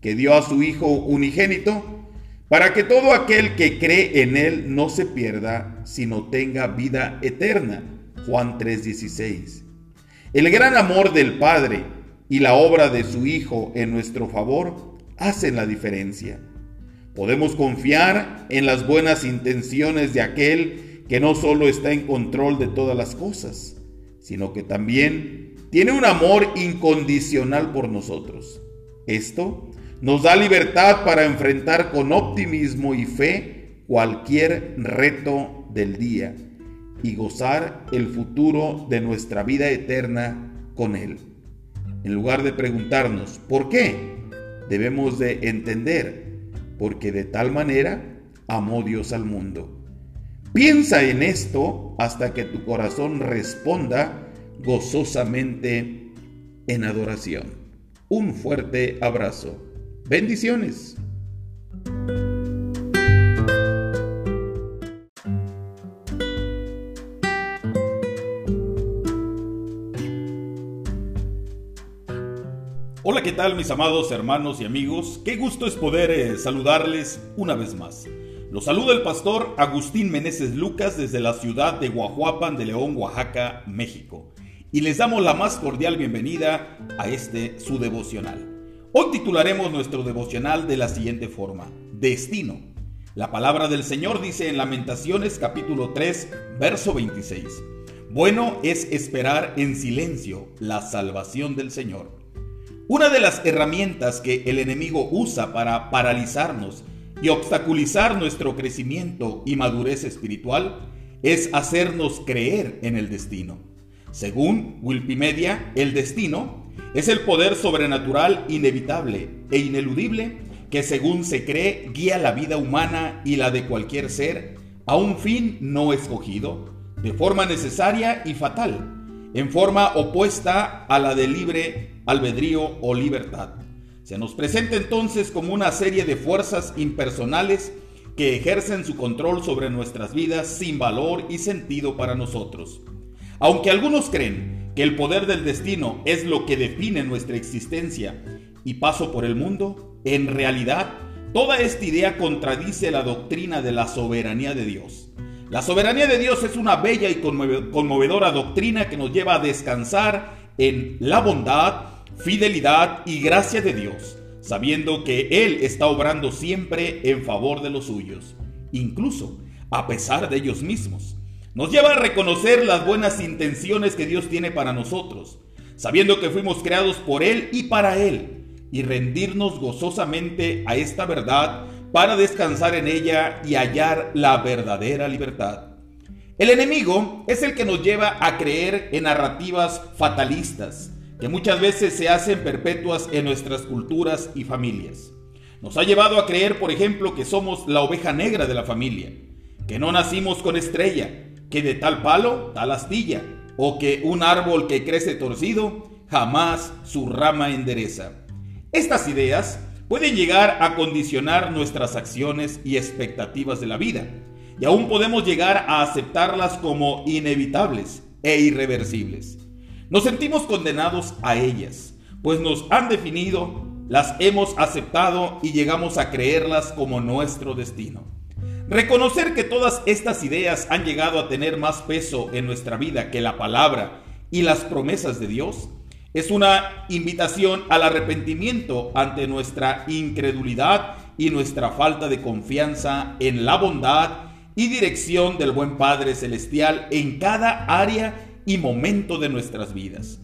que dio a su Hijo unigénito, para que todo aquel que cree en Él no se pierda, sino tenga vida eterna. Juan 3:16. El gran amor del Padre y la obra de su Hijo en nuestro favor hacen la diferencia. Podemos confiar en las buenas intenciones de aquel que no solo está en control de todas las cosas, sino que también tiene un amor incondicional por nosotros. Esto nos da libertad para enfrentar con optimismo y fe cualquier reto del día y gozar el futuro de nuestra vida eterna con Él. En lugar de preguntarnos, ¿por qué? Debemos de entender, porque de tal manera amó Dios al mundo. Piensa en esto hasta que tu corazón responda gozosamente en adoración. Un fuerte abrazo. Bendiciones. Tal mis amados hermanos y amigos? Qué gusto es poder eh, saludarles una vez más. Los saluda el pastor Agustín Meneses Lucas desde la ciudad de Guajuapan de León, Oaxaca, México. Y les damos la más cordial bienvenida a este su devocional. Hoy titularemos nuestro devocional de la siguiente forma, Destino. La palabra del Señor dice en Lamentaciones capítulo 3, verso 26. Bueno es esperar en silencio la salvación del Señor. Una de las herramientas que el enemigo usa para paralizarnos y obstaculizar nuestro crecimiento y madurez espiritual es hacernos creer en el destino. Según Wikimedia, el destino es el poder sobrenatural inevitable e ineludible que según se cree guía la vida humana y la de cualquier ser a un fin no escogido, de forma necesaria y fatal, en forma opuesta a la de libre albedrío o libertad. Se nos presenta entonces como una serie de fuerzas impersonales que ejercen su control sobre nuestras vidas sin valor y sentido para nosotros. Aunque algunos creen que el poder del destino es lo que define nuestra existencia y paso por el mundo, en realidad toda esta idea contradice la doctrina de la soberanía de Dios. La soberanía de Dios es una bella y conmovedora doctrina que nos lleva a descansar en la bondad, fidelidad y gracia de Dios, sabiendo que Él está obrando siempre en favor de los suyos, incluso a pesar de ellos mismos. Nos lleva a reconocer las buenas intenciones que Dios tiene para nosotros, sabiendo que fuimos creados por Él y para Él, y rendirnos gozosamente a esta verdad para descansar en ella y hallar la verdadera libertad. El enemigo es el que nos lleva a creer en narrativas fatalistas, que muchas veces se hacen perpetuas en nuestras culturas y familias. Nos ha llevado a creer, por ejemplo, que somos la oveja negra de la familia, que no nacimos con estrella, que de tal palo, tal astilla, o que un árbol que crece torcido jamás su rama endereza. Estas ideas pueden llegar a condicionar nuestras acciones y expectativas de la vida, y aún podemos llegar a aceptarlas como inevitables e irreversibles. Nos sentimos condenados a ellas, pues nos han definido, las hemos aceptado y llegamos a creerlas como nuestro destino. Reconocer que todas estas ideas han llegado a tener más peso en nuestra vida que la palabra y las promesas de Dios es una invitación al arrepentimiento ante nuestra incredulidad y nuestra falta de confianza en la bondad y dirección del buen Padre Celestial en cada área y momento de nuestras vidas.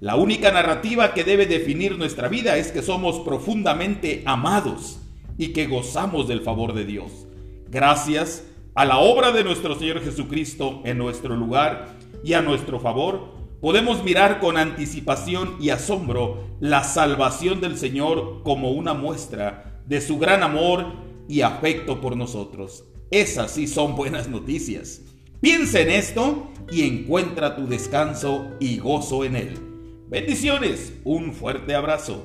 La única narrativa que debe definir nuestra vida es que somos profundamente amados y que gozamos del favor de Dios gracias a la obra de nuestro Señor Jesucristo en nuestro lugar y a nuestro favor, podemos mirar con anticipación y asombro la salvación del Señor como una muestra de su gran amor y afecto por nosotros. Esas sí son buenas noticias. Piensa en esto y encuentra tu descanso y gozo en él. Bendiciones, un fuerte abrazo.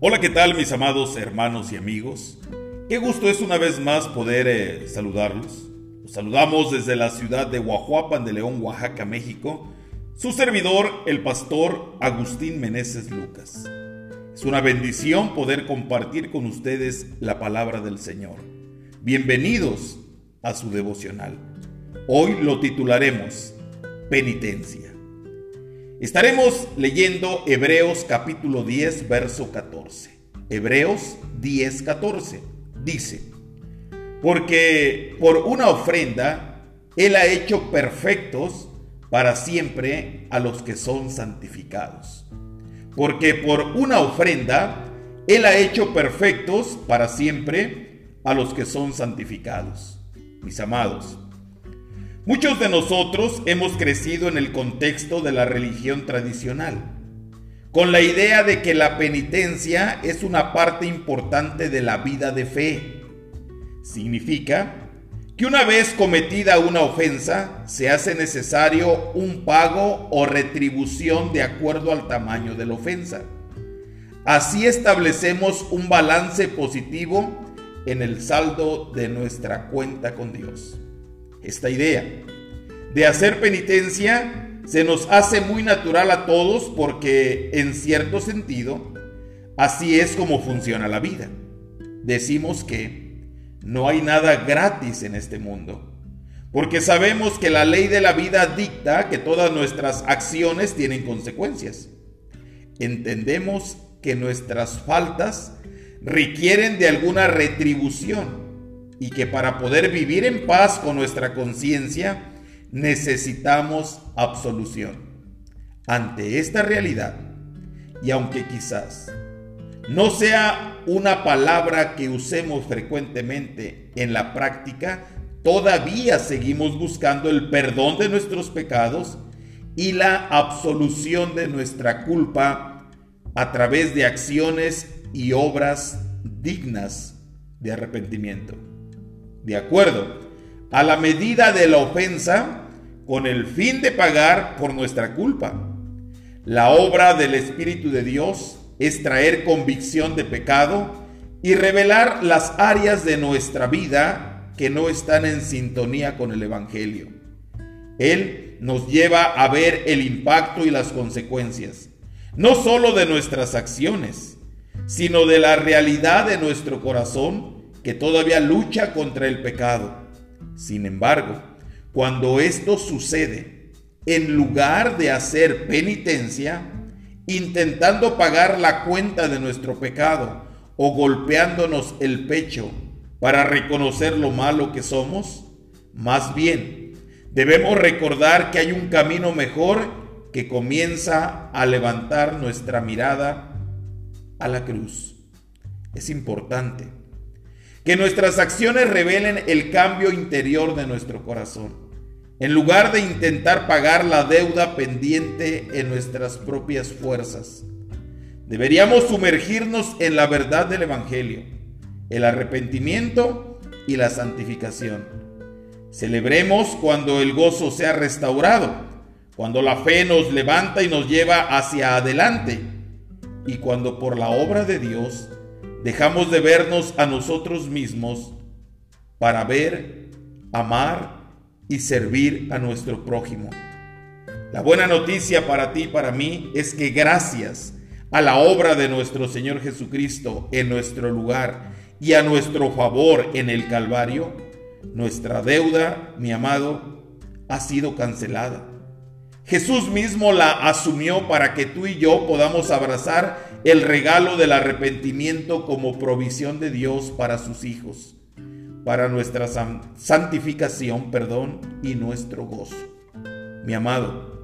Hola, ¿qué tal mis amados hermanos y amigos? Qué gusto es una vez más poder eh, saludarlos. Los saludamos desde la ciudad de Huajuapan de León, Oaxaca, México. Su servidor, el pastor Agustín Meneses Lucas. Es una bendición poder compartir con ustedes la palabra del Señor. Bienvenidos a su devocional. Hoy lo titularemos Penitencia. Estaremos leyendo Hebreos capítulo 10, verso 14. Hebreos 10, 14. Dice, porque por una ofrenda Él ha hecho perfectos para siempre a los que son santificados. Porque por una ofrenda Él ha hecho perfectos para siempre a los que son santificados. Mis amados, Muchos de nosotros hemos crecido en el contexto de la religión tradicional, con la idea de que la penitencia es una parte importante de la vida de fe. Significa que una vez cometida una ofensa, se hace necesario un pago o retribución de acuerdo al tamaño de la ofensa. Así establecemos un balance positivo en el saldo de nuestra cuenta con Dios esta idea. De hacer penitencia se nos hace muy natural a todos porque en cierto sentido así es como funciona la vida. Decimos que no hay nada gratis en este mundo, porque sabemos que la ley de la vida dicta que todas nuestras acciones tienen consecuencias. Entendemos que nuestras faltas requieren de alguna retribución y que para poder vivir en paz con nuestra conciencia necesitamos absolución. Ante esta realidad, y aunque quizás no sea una palabra que usemos frecuentemente en la práctica, todavía seguimos buscando el perdón de nuestros pecados y la absolución de nuestra culpa a través de acciones y obras dignas de arrepentimiento de acuerdo a la medida de la ofensa con el fin de pagar por nuestra culpa. La obra del Espíritu de Dios es traer convicción de pecado y revelar las áreas de nuestra vida que no están en sintonía con el Evangelio. Él nos lleva a ver el impacto y las consecuencias, no solo de nuestras acciones, sino de la realidad de nuestro corazón que todavía lucha contra el pecado. Sin embargo, cuando esto sucede, en lugar de hacer penitencia, intentando pagar la cuenta de nuestro pecado o golpeándonos el pecho para reconocer lo malo que somos, más bien debemos recordar que hay un camino mejor que comienza a levantar nuestra mirada a la cruz. Es importante que nuestras acciones revelen el cambio interior de nuestro corazón. En lugar de intentar pagar la deuda pendiente en nuestras propias fuerzas, Deberíamos sumergirnos en la verdad del Evangelio, el arrepentimiento y la santificación. Celebremos cuando el gozo sea restaurado, cuando la fe nos levanta y nos lleva hacia adelante, y cuando por la obra de Dios dejamos de vernos a nosotros mismos para ver, amar y servir a nuestro prójimo. La buena noticia para ti y para mí es que gracias a la obra de nuestro Señor Jesucristo en nuestro lugar y a nuestro favor en el Calvario, nuestra deuda, mi amado, ha sido cancelada. Jesús mismo la asumió para que tú y yo podamos abrazar el regalo del arrepentimiento como provisión de Dios para sus hijos, para nuestra santificación, perdón, y nuestro gozo. Mi amado,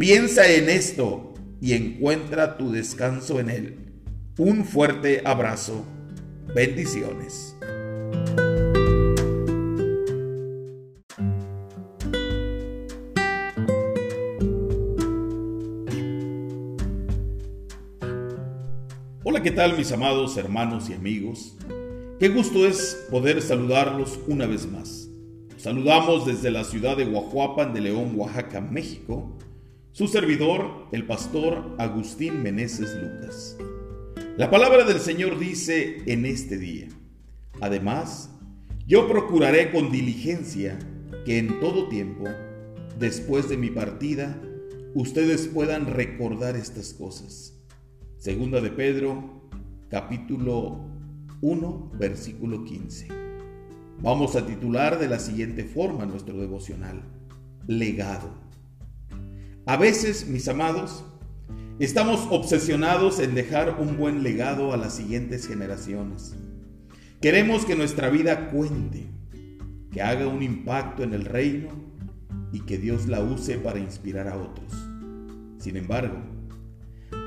Piensa en esto y encuentra tu descanso en Él. Un fuerte abrazo. Bendiciones. Hola, ¿qué tal mis amados hermanos y amigos? Qué gusto es poder saludarlos una vez más. Saludamos desde la ciudad de Guajuapan de León, Oaxaca, México su servidor, el pastor Agustín Meneses Lucas. La palabra del Señor dice en este día, además, yo procuraré con diligencia que en todo tiempo, después de mi partida, ustedes puedan recordar estas cosas. Segunda de Pedro, capítulo 1, versículo 15. Vamos a titular de la siguiente forma nuestro devocional, legado. A veces, mis amados, estamos obsesionados en dejar un buen legado a las siguientes generaciones. Queremos que nuestra vida cuente, que haga un impacto en el reino y que Dios la use para inspirar a otros. Sin embargo,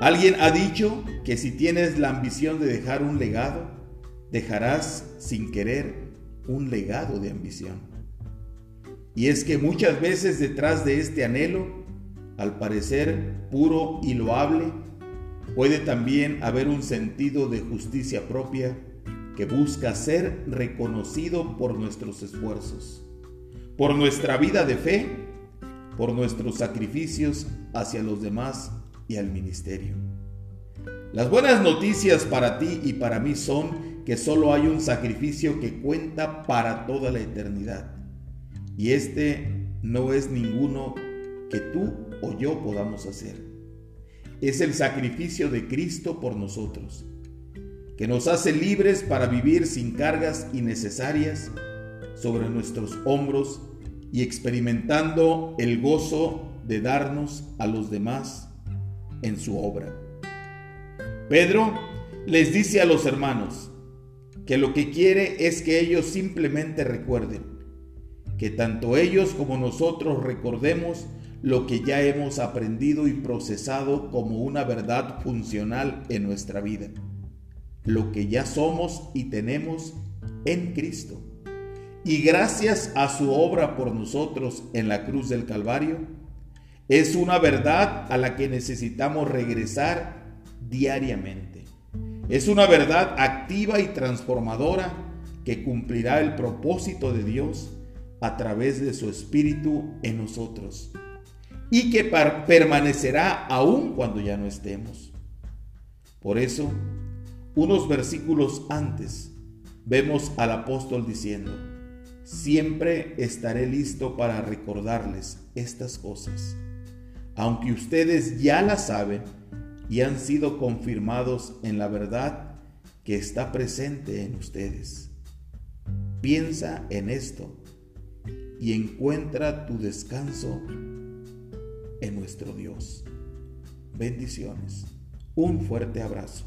alguien ha dicho que si tienes la ambición de dejar un legado, dejarás sin querer un legado de ambición. Y es que muchas veces detrás de este anhelo al parecer puro y loable, puede también haber un sentido de justicia propia que busca ser reconocido por nuestros esfuerzos, por nuestra vida de fe, por nuestros sacrificios hacia los demás y al ministerio. Las buenas noticias para ti y para mí son que solo hay un sacrificio que cuenta para toda la eternidad. Y este no es ninguno que tú o yo podamos hacer. Es el sacrificio de Cristo por nosotros, que nos hace libres para vivir sin cargas innecesarias sobre nuestros hombros y experimentando el gozo de darnos a los demás en su obra. Pedro les dice a los hermanos que lo que quiere es que ellos simplemente recuerden, que tanto ellos como nosotros recordemos lo que ya hemos aprendido y procesado como una verdad funcional en nuestra vida, lo que ya somos y tenemos en Cristo. Y gracias a su obra por nosotros en la cruz del Calvario, es una verdad a la que necesitamos regresar diariamente. Es una verdad activa y transformadora que cumplirá el propósito de Dios a través de su Espíritu en nosotros y que permanecerá aún cuando ya no estemos. Por eso, unos versículos antes, vemos al apóstol diciendo, siempre estaré listo para recordarles estas cosas, aunque ustedes ya las saben y han sido confirmados en la verdad que está presente en ustedes. Piensa en esto y encuentra tu descanso en nuestro Dios. Bendiciones. Un fuerte abrazo.